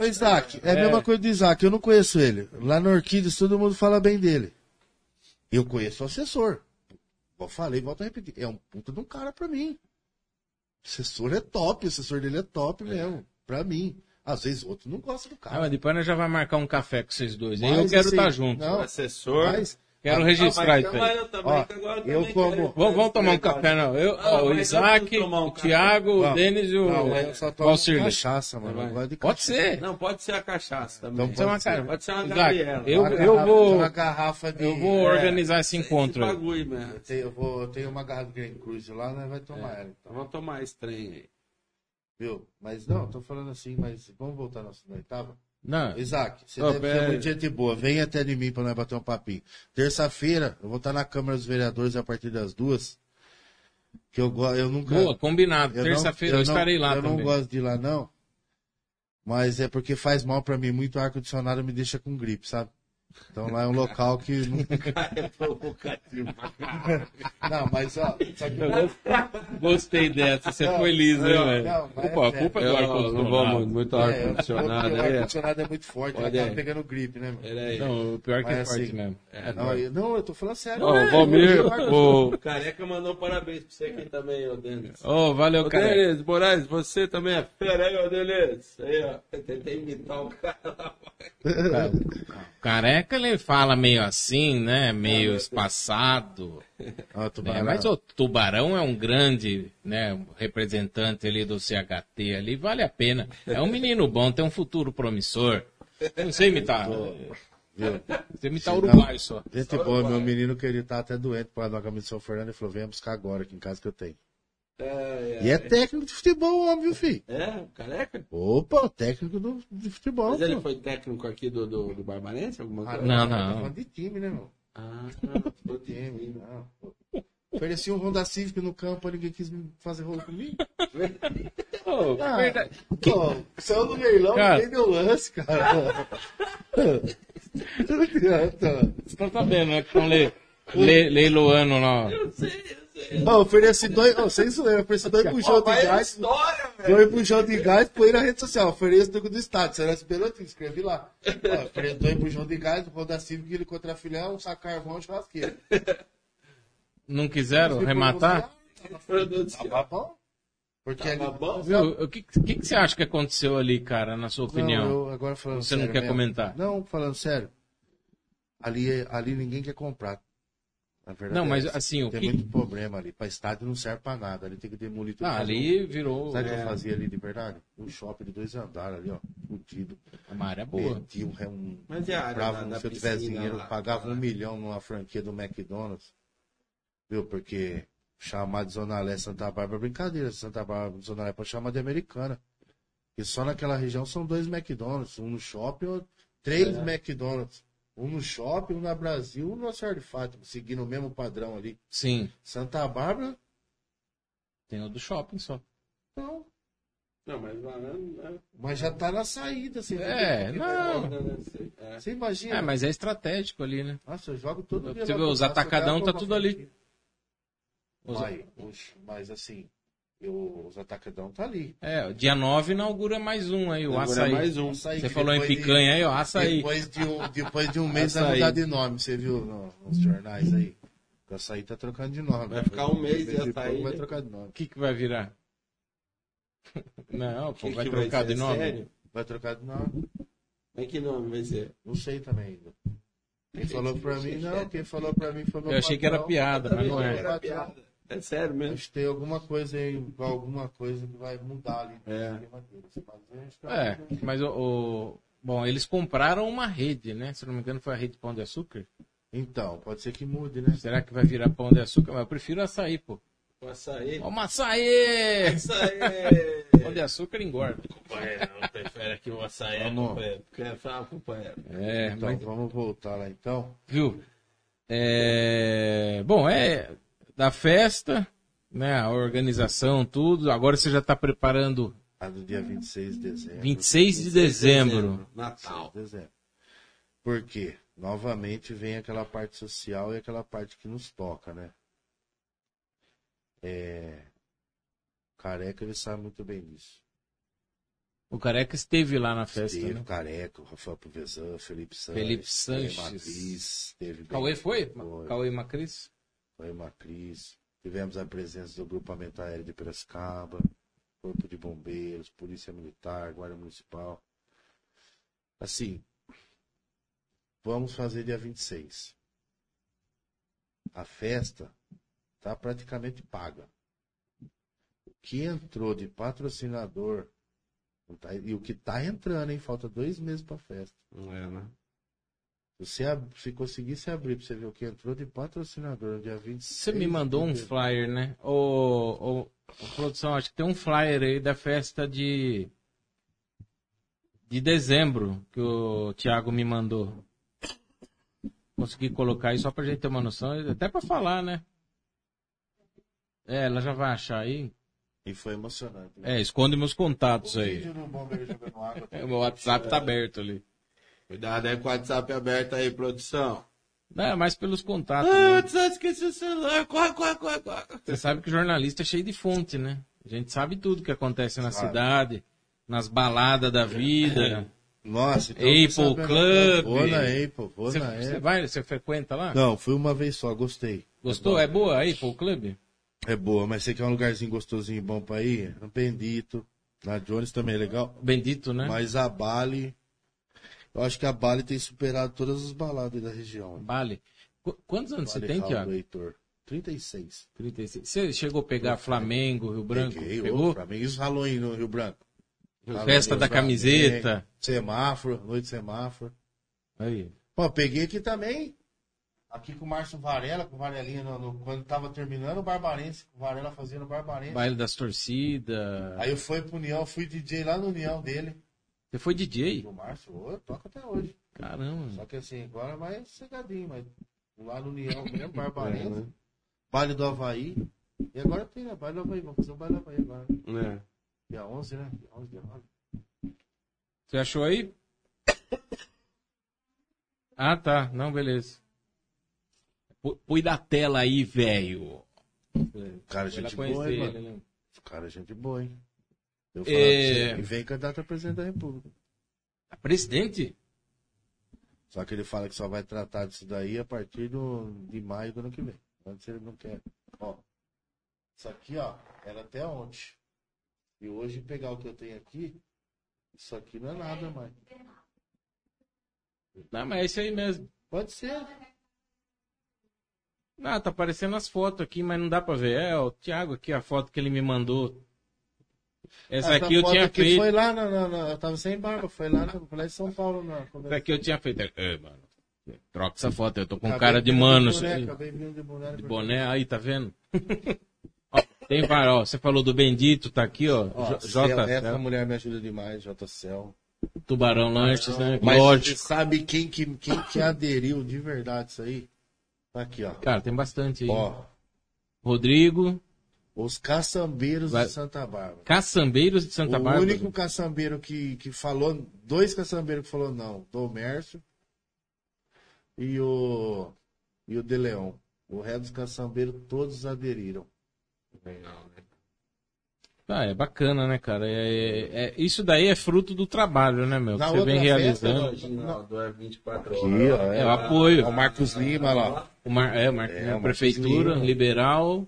Ô, Isaac, é a É. mesma coisa do Isaac. Eu não conheço ele. Lá no Orquídeas todo mundo fala bem dele. Eu conheço o assessor. Eu falei, volto a repetir. É um puta de um cara pra mim. O assessor é top, o assessor dele é top mesmo. Pra mim. Às vezes outro não gosta do Ah, cara. mas depois nós já vai marcar um café com vocês dois. Aí eu Mas, quero assim, estar junto. Não, O assessor. mas Quero Ah, registrar isso mas aí. eu também, Ó, agora eu como- quero- Vamos, vamos tomar um café, não. Eu, Ah, ó, o Isaac, um o café. Thiago, o. Denis e o não, eu só tomo cachaça, mano. Gosto de Pode cachaça. ser. Não, pode ser a cachaça também. Então Pode ser. Pode ser uma Isaac, Gabriela. eu, Uma eu garrafa- vou, Uma garrafa de... eu vou é, organizar esse Esse encontro aí. bagulho mesmo. eu tenho, eu vou, eu tenho uma garrafa de Green Cruise lá, né? Vai tomar ela. Então. Então vamos tomar esse trem aí. Viu? Mas não, tô falando assim, mas vamos voltar na na oitava? Não, Isaac, você Ô, deve pera ser muito gente boa. Vem até de mim pra nós bater um papinho. Terça-feira, eu vou estar na Câmara dos Vereadores a partir das duas. Que eu, eu nunca. boa, combinado. eu Terça-feira eu, não- estarei lá Eu também. não gosto de ir lá, não. Mas é porque faz mal pra mim. Muito ar-condicionado me deixa com gripe, sabe? Então lá é um local que. Não, É provocativo. não mas ó. Só que Gostei dessa, você foi liso, hein, não, velho? não, mas Opa, é a culpa é do ar-condicionado. não muito É, ar-condicionado O ar-condicionado é muito forte, ele tá pegando gripe, né, mano? Pera aí. Não, o pior que é Mas forte assim, mesmo. É, Não, eu, não, eu tô falando sério. Ó, É, o Valmir, o Careca mandou parabéns pra você aqui também, ô Denis. Ô, valeu, Ô, cara. Denis, Moraes, você também é fera aí, ô Denis. Aí, ó. Tentei imitar o cara lá. Careca Careca ele fala meio assim, né? Meio espaçado. Ah, né? Mas o Tubarão é um grande né, representante ali do CHT ali, vale a pena. É um menino bom, tem um futuro promissor. Não sei imitar. Viu? Você imitar uruguaio só. Gente boa, meu menino que ele tá até doente por causa da camisa de São Fernando, ele falou, venha buscar agora aqui em casa que eu tenho. É, E é técnico de futebol, viu, filho? é, careca? Opa, técnico do, de futebol. Mas ele pô. foi técnico aqui do, do, do Barbarense? Alguma Ah, coisa? Não, tá não. falando de time, né, meu? Ah, Do time, não. Ofereci um Honda Civic no campo, ninguém quis fazer rolo comigo. Ô, Ah, verdade. Pô, saiu no leilão, Cara. ninguém deu lance, cara. Não adianta. Você tá sabendo, né? Que estão le, le, leiloando lá. eu sei, eu sei. Ó, ofereci dois, ó, sem zoeira, ofereci dois bujão de Mas é gás. história, velho. Dois bujão de gás, põe na rede social. Ofereço do do estado. Será esse pelotinho? Escreve lá. Ó, ofereço dois bujão de gás, Honda Civic, ele contra filé, um saco carvão, um churrasqueiro. Não quiseram rematar? Céu. Tava bom. Porque Tava ali- bom? Viu? O que, que, que você acha que aconteceu ali, cara, na sua opinião? Não, eu agora falando Você não sério quer mesmo. comentar? Não, falando sério. Ali, ali ninguém quer comprar. Na verdade, Não, mas é essa. assim, o tem que- muito problema ali. Pra estádio não serve pra nada. Ali tem que demolir tudo. Ah, ali virou. Sabe o que É. eu fazia ali de verdade? Um shopping de dois andares ali, ó. Fudido. Uma área boa. Meti um, um, Mas e a área comprava da- um- da se eu tivesse piscina dinheiro, lá? eu pagava um milhão numa franquia do McDonald's. Viu? Porque chamar de Zona Leste Santa Bárbara é brincadeira. Santa Bárbara, Zona Leste pode chamar de americana. E só naquela região são dois McDonald's. Um no shopping, ou três É. McDonald's. Um no shopping, um na Brasil, um no Senhor de Fátima, seguindo o mesmo padrão ali. Sim. Santa Bárbara, Tem o do shopping só. não. Não, mas lá não. Mas já tá na saída, você É, não. É. Você imagina. É, mas é estratégico ali, né? Nossa, eu jogo todo dia. Você vê, os atacadão eu tá tudo ali. Os- Mas, mas assim, os atacadão tá ali. É, dia 9 inaugura mais um aí, o é açaí. mais um. Açaí, Você falou em depois de- picanha aí, ó, açaí. Depois de um, depois de um mês vai mudar de nome, você viu no- nos jornais aí? O açaí tá trocando de nome. Vai ficar um mês de açaí, Vai né? trocar de nome. O que, que vai virar? Não, pô, Que vai que trocar ser? de nome. Sério? Vai trocar de nome? Mas que nome vai ser? Não sei também ainda. Quem falou pra mim, não, quem falou pra mim foi meu Eu achei que era piada, mas não é. Era piada. É sério mesmo? Acho que tem alguma coisa aí, alguma coisa que vai mudar ali. no É. Mas que É, mas o, o- Bom, eles compraram uma rede, né? Se não me engano, foi a rede Pão de Açúcar. Então, pode ser que mude, né? Será que vai virar Pão de Açúcar? Mas eu prefiro açaí, pô. O açaí. Ó, uma açaí! Açaí! Pão de Açúcar engorda. Companheiro, não prefere aqui o açaí, Vamos. companheiro. Quer falar, companheiro? É, Então, mas vamos voltar lá então. Viu? É, Bom, é da festa, né? A organização, tudo. Agora você já está preparando A do dia 26 de dezembro. 26 de dezembro. Natal. 26 de dezembro. Por quê? Novamente vem aquela parte social e aquela parte que nos toca, né? É... Careca, ele sabe muito bem disso. O Careca esteve lá na festa, Teve né? Careca, o Rafael Puvezan, Felipe Sanches. Felipe Sanches. Teve Cauê foi? Foi. Cauê Macris? Foi Macris. Tivemos a presença do grupamento aéreo de Piracicaba, Corpo de Bombeiros, Polícia Militar, Guarda Municipal. Assim, vamos fazer dia 26. A festa está praticamente paga. O que entrou de patrocinador tá- e o que está entrando, hein? Falta dois meses para festa. Não é, né? Se, você se conseguisse abrir para você ver o que entrou de patrocinador no dia 26. Você me mandou um flyer, né? Ô, ô, ô, produção, acho que tem um flyer aí da festa de de dezembro que o Thiago me mandou. Consegui colocar aí só pra gente ter uma noção, até pra falar, né? É, ela já vai achar aí. E foi emocionante. né? É, esconde meus contatos aí. jogando água. É, O meu WhatsApp tá aberto ali. Cuidado aí com o WhatsApp aberto aí, produção. Não, é mais pelos contatos. Ah, né? WhatsApp, esqueci o celular. Corre, corre, corre, corre. Você sabe que jornalista é cheio de fonte, né? A gente sabe tudo que acontece na Sabe. cidade, nas baladas da vida. Nossa, então Apple. Club. Vou na Apple, vou Você, na você Apple. vai, você frequenta lá? Não, fui uma vez só, gostei. Gostou? É boa a Apple Club? É boa, mas você quer um lugarzinho gostosinho e bom pra ir? Bendito. Na Jones também é legal. Bendito, né? Mas a Bali. Eu acho que a Bali tem superado todas as baladas da região. Bale. Qu- quantos anos você Bali tem, Hall Thiago? do Heitor. 36. 36. Você chegou a pegar Flamengo, Rio Branco? Peguei, Pegou? ô, isso ralou aí no Rio Branco. Ralou Festa da Flamengo, camiseta. Semáforo, noite semáforo. Aí. Pô, peguei aqui também. Aqui com o Márcio Varela, com o Varelinha, no, no- quando tava terminando o Barbarense, com o Varela fazendo o Barbarense. Baile das torcidas. Aí eu fui pro União, fui DJ lá no União dele. Você foi DJ? O Márcio, eu toco até hoje. Caramba. Só que assim, agora é mais cegadinho, mas lá no União mesmo, Barbarense. É, né? Baile do Havaí. E agora tem, né? Baile do Havaí. Vamos fazer o baile do Havaí agora. É. Dia 11, né? Dia 11, dia 9. Você achou aí? Ah, tá. Não, beleza. Põe da tela aí, velho. Cara, gente boa, hein, mano? né? Cara, gente boa, hein? Eu É. falo você, e vem candidato a presidente da República. Ah, Presidente? Só que ele fala que só vai tratar disso daí a partir do, de maio do ano que vem. Antes ele não quer. Ó, isso aqui, ó, era até ontem. E hoje pegar o que eu tenho aqui, isso aqui não é nada mais. Não, mas é isso aí mesmo. Pode ser. Ah, tá aparecendo as fotos aqui, mas não dá pra ver. É, o Thiago aqui, a foto que ele me mandou. Essa aqui eu tinha aqui feito. Foi lá na, na- Eu tava sem barba, foi lá, lá em São Paulo. Na, Essa aqui eu tinha feito. É, mano. Troca essa foto, eu tô com Acabei cara de mano. boné, aí. acabei vindo de boné. De boné aí, tá vendo? Ó, tem vários, ó. Você falou do Bendito, tá aqui, ó. Ó, J- essa mulher me ajuda demais, JCL. Tubarão Lanches, né? Mas Lógico. você sabe quem que, quem que aderiu de verdade isso aí? Tá aqui, ó. Cara, tem bastante aí. Ó, Rodrigo, os caçambeiros Vai- de Santa Bárbara. Caçambeiros de Santa o Bárbara. único caçambeiro que, que falou, dois caçambeiros que falou não, do Mércio e o e o De Leão. O resto dos caçambeiros todos aderiram. Ah, é bacana, né, cara? É, é- isso daí é fruto do trabalho, né, meu? Que você vem festa, realizando. Original é 24 Aqui, ó, É o apoio. O Marcos Lima lá. O Mar... É, o Mar... É, a o prefeitura, Marcos Lima. liberal.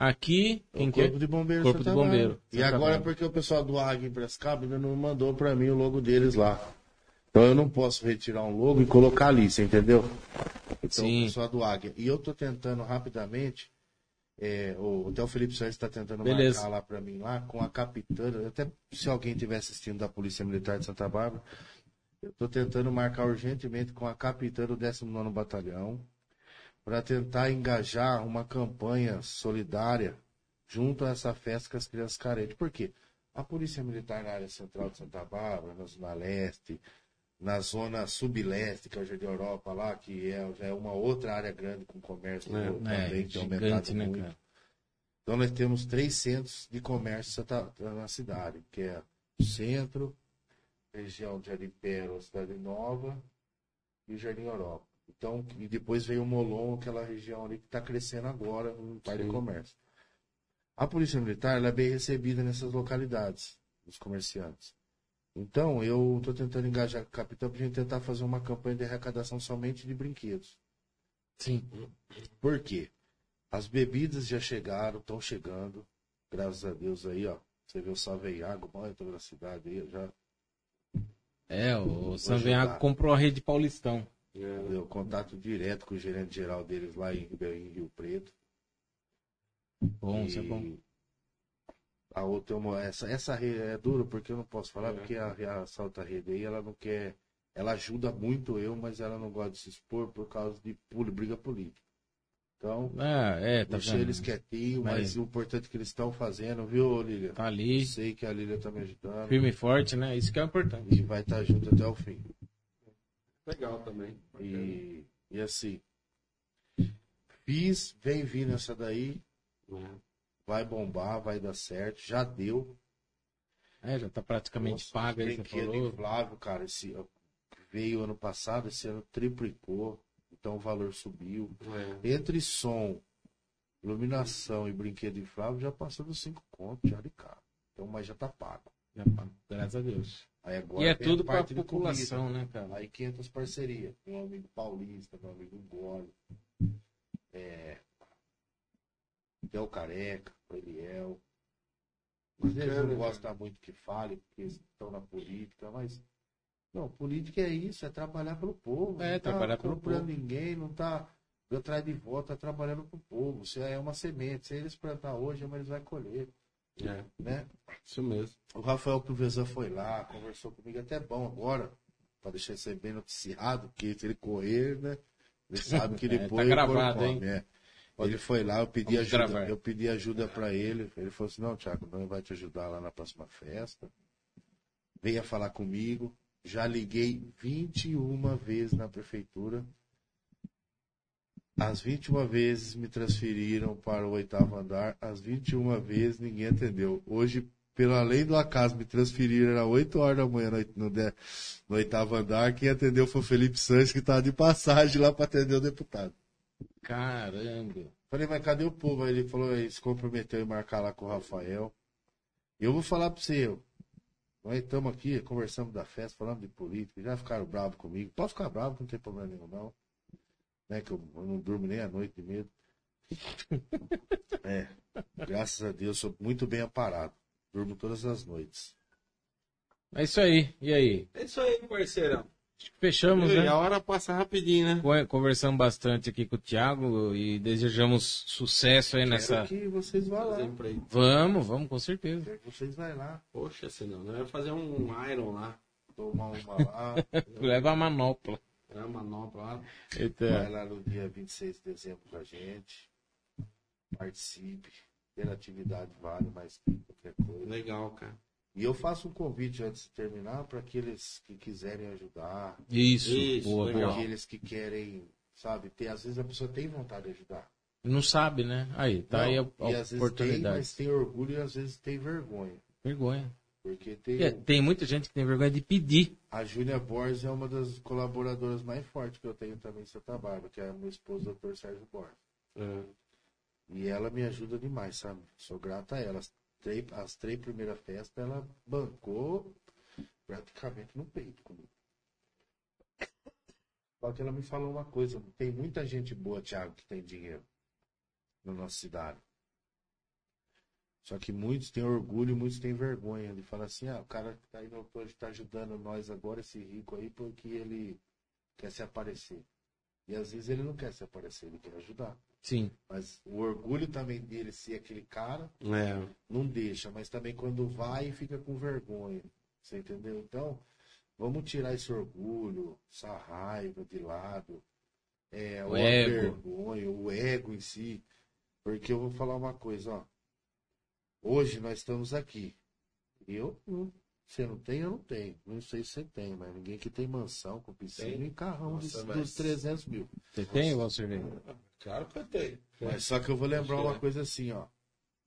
Aqui, quem o que? Corpo de Bombeiro Corpo Santa de Bombeiro, Bárbara. E Santa agora Bárbara. porque o pessoal do AG em Prescaba não mandou pra mim o logo deles lá. Então eu não posso retirar um logo e colocar ali, você entendeu? Então Sim. o pessoal do Águia. E eu tô tentando rapidamente, é, o, até o Felipe Soares está tentando Beleza. marcar lá pra mim lá, com a capitana, até se alguém estiver assistindo da Polícia Militar de Santa Bárbara, eu tô tentando marcar urgentemente com a capitã do 19º Batalhão, para tentar engajar uma campanha solidária junto a essa festa com as crianças carentes. Por quê? A Polícia Militar na área central de Santa Bárbara, na Zona Leste, na zona subleste, que é o Jardim Europa lá, que é, é uma outra área grande com comércio É, também, É, que tem aumentado né, muito. cara? Então nós temos três centros de comércio na cidade, que é o centro, região de Jardim Pérola, Cidade Nova e o Jardim Europa. Então, e depois veio o Molon, aquela região ali que está crescendo agora, um par de comércio. A Polícia Militar é bem recebida nessas localidades, os comerciantes. Então, eu estou tentando engajar com o capitão para a gente tentar fazer uma campanha de arrecadação somente de brinquedos. Sim. Por quê? As bebidas já chegaram, estão chegando. Graças a Deus aí, ó. Você vê o Saveiago, entrou na cidade aí, já É, o. Sanvenhago comprou a rede Paulistão. É. deu contato direto com o gerente geral deles lá em, em Rio Preto. Bom, E isso é bom. A outra, essa, essa rede é duro porque eu não posso falar, É. porque a, a Salta Rede aí, ela não quer. Ela ajuda muito eu, mas ela não gosta de se expor por causa de briga política. Então, Ah, é, tá deixa vendo? eles quietinhos, Mas- o importante é que eles estão fazendo, viu, Lília? Tá ali, Sei que a Lília tá me ajudando. firme e forte, né? Isso que é importante. E vai estar junto até o fim. Legal também. E, e assim, fiz, vem vindo essa daí, É. vai bombar, vai dar certo, já deu. É, já tá praticamente Nossa, paga aí, você brinquedo falou. inflável, cara, esse, veio ano passado, esse ano triplicou, então o valor subiu. É. Entre som, iluminação e brinquedo inflável, já passou dos 5 contos, já de carro. Então, mas já tá pago. Já paga, graças a Deus. Aí agora E é a tudo parte de população, comida. né, cara? Aí 500 parcerias. Meu amigo Paulista, meu amigo Gole. É. Del Careca, o Eliel. Às vezes não gosta muito que fale, porque eles estão na política, mas Não, política é isso, é trabalhar pelo povo. É, não tá trabalhar pelo comprando povo. ninguém, não tá atrás de voto, tá trabalhando pro povo. Isso é uma semente. Se eles plantar hoje, amanhã eles vão colher, É, né? isso mesmo. O Rafael Provezan foi lá, conversou comigo, até bom agora, para deixar isso aí bem noticiado, porque se ele correr, né? Ele sabe que É, tá depois. gravado, ele hein? come, é. Ele foi lá, eu pedi Vamos ajuda, gravar. eu pedi ajuda para ele. Ele falou assim: não, Thiago, não vai te ajudar lá na próxima festa. Venha falar comigo. Já liguei 21 vezes na prefeitura. As 21 vezes me transferiram para o oitavo andar. As 21 vezes ninguém atendeu. Hoje, pela lei do acaso, me transferiram às 8 horas da manhã no, no, oitavo andar. Quem atendeu foi o Felipe Santos, que estava de passagem lá para atender o deputado. Caramba. Falei, mas cadê o povo? Aí ele falou, ele se comprometeu em marcar lá com o Rafael. Eu vou falar pra você, eu- nós estamos aqui, conversamos da festa, falando de política, já ficaram bravos comigo. Pode ficar bravo, não tem problema nenhum, não. Né, que eu, eu não durmo nem à noite de medo. É, graças a Deus, sou muito bem aparado. Durmo todas as noites. É isso aí. E aí? É isso aí, parceirão. Acho que fechamos, E né? a hora passa rapidinho, né? Con- Conversamos bastante aqui com o Thiago e desejamos sucesso aí nessa. Quero que vocês vão lá. Vamos, vamos, com certeza. Vocês vão lá. Poxa, senão, nós vamos fazer um Iron lá. Tomar uma lá. Leva a manopla. É uma manopla lá. Vai lá no dia 26 de dezembro com a gente. Participe. Ter atividade vale mais que qualquer coisa. Legal, cara. E eu faço um convite antes de terminar para aqueles que quiserem ajudar, Isso, Isso, boa, aqueles que querem, sabe, ter, às vezes a pessoa tem vontade de ajudar. Não sabe, né? Aí, tá aí a, Não, a e às vezes tem, oportunidade. mas tem orgulho e às vezes tem vergonha. Vergonha. Porque tem É, tem muita gente que tem vergonha de pedir. a Júlia Borges é uma das colaboradoras mais fortes que eu tenho também em Santa Bárbara, que é a minha esposa, o Dr. Sérgio Borges. É. E ela me ajuda demais, sabe? Sou grata a ela. As três, as três primeiras festas ela bancou praticamente no peito comigo. Só que ela me falou uma coisa: tem muita gente boa, Thiago, que tem dinheiro na nossa cidade. Só que muitos têm orgulho e muitos têm vergonha de falar assim: ah, o cara que tá aí no hoje tá ajudando nós agora, esse rico aí, porque ele quer se aparecer. E às vezes ele não quer se aparecer, ele quer ajudar. Sim. Mas o orgulho também dele ser aquele cara É. não deixa, mas também quando vai fica com vergonha. Você entendeu? Então, vamos tirar esse orgulho, essa raiva de lado, é, O ego. vergonha, o ego em si. Porque eu vou falar uma coisa, ó. Hoje nós estamos aqui. Eu não. Você não tem, eu não tenho. Não sei se você tem, mas ninguém que tem mansão com piscina Tem. e carrão de- Nossa, mas- dos 300 mil. Você tem, Valcir? Claro que eu tenho. Mas só que eu vou lembrar uma é. coisa assim, ó.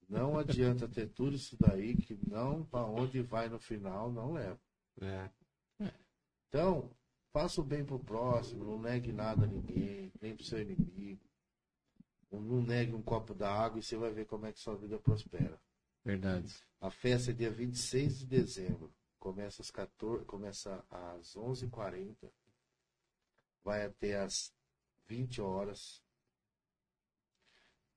Não adianta ter tudo isso daí que não para onde vai no final não leva. É. Então, faça o bem pro próximo, não negue nada a ninguém, nem pro seu inimigo. Não- Não negue um copo d'água e você vai ver como é que sua vida prospera. Verdade. A festa é dia 26 de dezembro. Começa às 14, começa às 11h40. Vai até às 20 horas.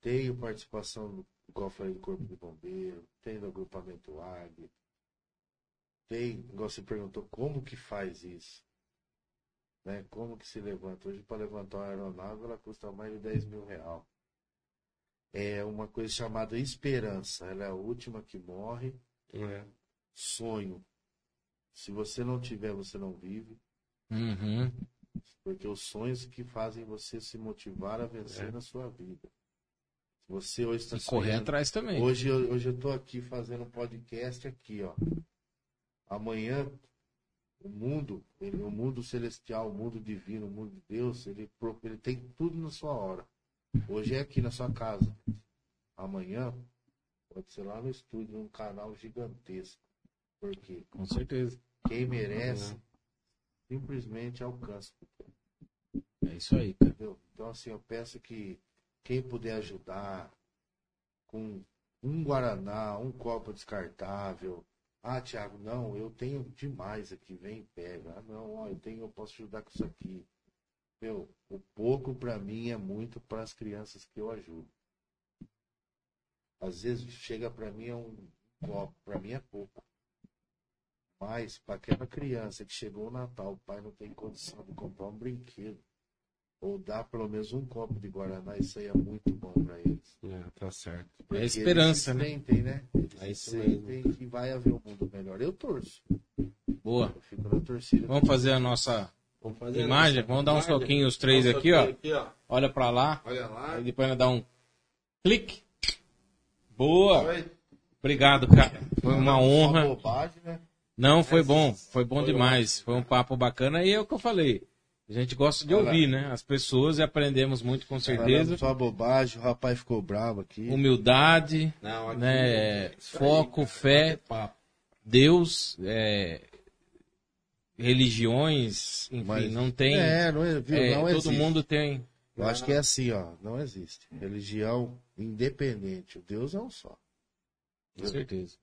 Tenho participação, do, igual do Corpo de Bombeiro. Tem do agrupamento AG. Tem, igual você perguntou, como que faz isso? Né? Como que se levanta? Hoje, para levantar uma aeronave, ela custa mais de 10 mil reais é uma coisa chamada esperança. Ela é a última que morre. É. Sonho. Se você não tiver, você não vive. Uhum. Porque os sonhos que fazem você se motivar a vencer É. na sua vida. Você hoje está correr sonhando- atrás também. Hoje, eu- hoje eu tô aqui fazendo um podcast aqui, ó. Amanhã, o mundo, ele- o mundo celestial, o mundo divino, o mundo de Deus, ele, ele tem tudo na sua hora. Hoje é aqui na sua casa. Amanhã, pode ser lá no estúdio, num canal gigantesco. Porque Com certeza. quem merece, simplesmente alcança. É isso aí, cara. Entendeu? Então, assim, eu peço que quem puder ajudar com um Guaraná, um copo descartável. Ah, Thiago, não, eu tenho demais aqui, vem e pega. Ah, não, ó, eu tenho, eu posso ajudar com isso aqui. Meu, o pouco para mim é muito para as crianças que eu ajudo. Às vezes chega para mim é um copo, para mim é pouco. Mas para aquela criança que chegou o Natal, o pai não tem condição de comprar um brinquedo ou dar pelo menos um copo de Guaraná, isso aí é muito bom para eles. É, tá certo. Porque esperança, eles né? se sentem, né? Eles É isso mesmo. que vai haver um mundo melhor. Eu torço. Boa. Eu fico na torcida. Vamos fazer a nossa Vamos fazer imagem? essa Vamos dar uns imagem. toquinhos os três um aqui, ó. aqui, ó. Olha pra lá. Olha lá. Aí depois nós dá um clique. Boa. Oi. Obrigado, cara. Foi uma honra. bobagem, né? Não, foi bom. Foi bom Foi demais. Foi um papo bacana e é o que eu falei. A gente gosta de Olha ouvir, né? As pessoas e aprendemos muito com certeza. Só bobagem, o rapaz ficou bravo aqui. Humildade, Não, aqui, né? aí, Foco, cara. fé. Deus, é, religiões, enfim, Mas- não tem. É, não, é- viu? é, não todo existe. mundo tem. Eu acho que é assim, ó. Não existe. Religião independente. O Deus é um só. Com certeza.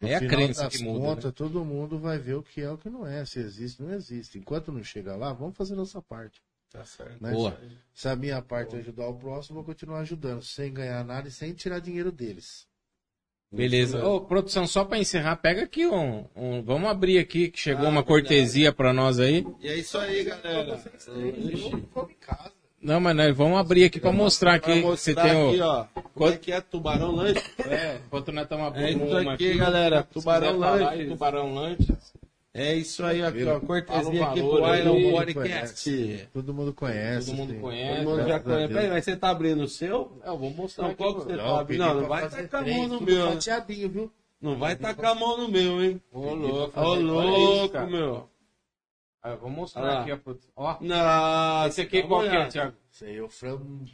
No É a crença das que muda. contas, né? todo mundo vai ver o que é o que não é. Se existe, não existe. Enquanto não chega lá, vamos fazer nossa parte. Tá certo. né? Boa. Se a minha parte é ajudar o próximo, eu vou continuar ajudando, sem ganhar nada e sem tirar dinheiro deles. Beleza. Ô, produção, só pra encerrar, pega aqui um, um- Vamos abrir aqui, que chegou Ah, uma verdade. cortesia pra nós aí. E é isso aí, galera. Não, mas nós vamos abrir aqui pra mostrar aqui. mostrar Você tem o. aqui, ó. Como é que é tubarão lanche? É, enquanto nós estamos abrindo É isso uma aqui, galera. Tubarão aí, Tubarão Lanche. É isso aí, aqui, ó. Cortesia aqui aí, Iron Podcast. Todo mundo conhece. Todo mundo conhece. Todo mundo já conhece. Peraí, mas você tá abrindo o seu? É, eu vou mostrar Não, qual que você tá abrindo? Não, não vai tacar a mão no meu. né? fatiadinho, viu? Não vai tacar a mão no meu, hein? Ô, louco. Ô, louco, meu. Ah, eu vou mostrar aqui a produção. Ó, Nossa, esse aqui dá qual que é. Thiago? Isso aí é o frango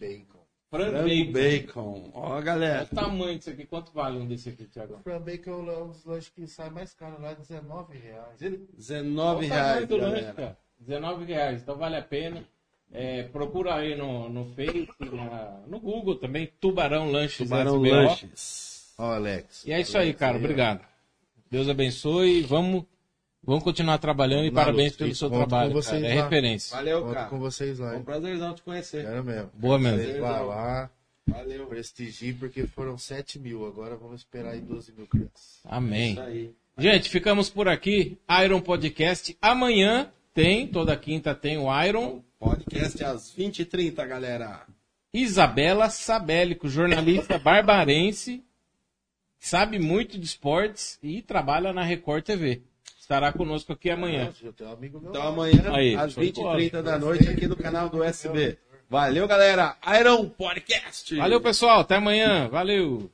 bacon. Frango Frango bacon. bacon. Ó, Olha galera. o tamanho disso aqui. Quanto vale um desse aqui, Thiago? O frango bacon é um dos lanches que sai mais caro lá, 19 reais. 19 Olha o tamanho reais, do lanche, galera. cara. 19 reais, então vale a pena. É, procura aí no, no Face, na- no Google também, Tubarão Lanches Tubarão SBO. lanches. Ó, Alex. E é isso aí, Alex cara. Obrigado. Deus abençoe. Vamos, vamos continuar trabalhando e parabéns pelo seu Conto com trabalho. vocês. É lá. referência. Valeu, Conto cara. com vocês lá, Foi um prazerzão te conhecer. Quero mesmo. Boa mesmo. Vá lá, Valeu. prestigie, porque foram 7 mil. Agora vamos esperar aí 12 mil crianças. Amém. Isso aí. Gente, ficamos por aqui. Iron Podcast. Amanhã tem, toda quinta tem o Iron. Podcast às 20h30, galera. Isabela Sabélico, jornalista barbarense, sabe muito de esportes e trabalha na Record TV. Estará conosco aqui amanhã. Então amanhã, Aí, às show de bola. 20h30 da noite, aqui no canal do SB. Valeu, galera. Iron Podcast. Valeu, pessoal. Até amanhã. Valeu.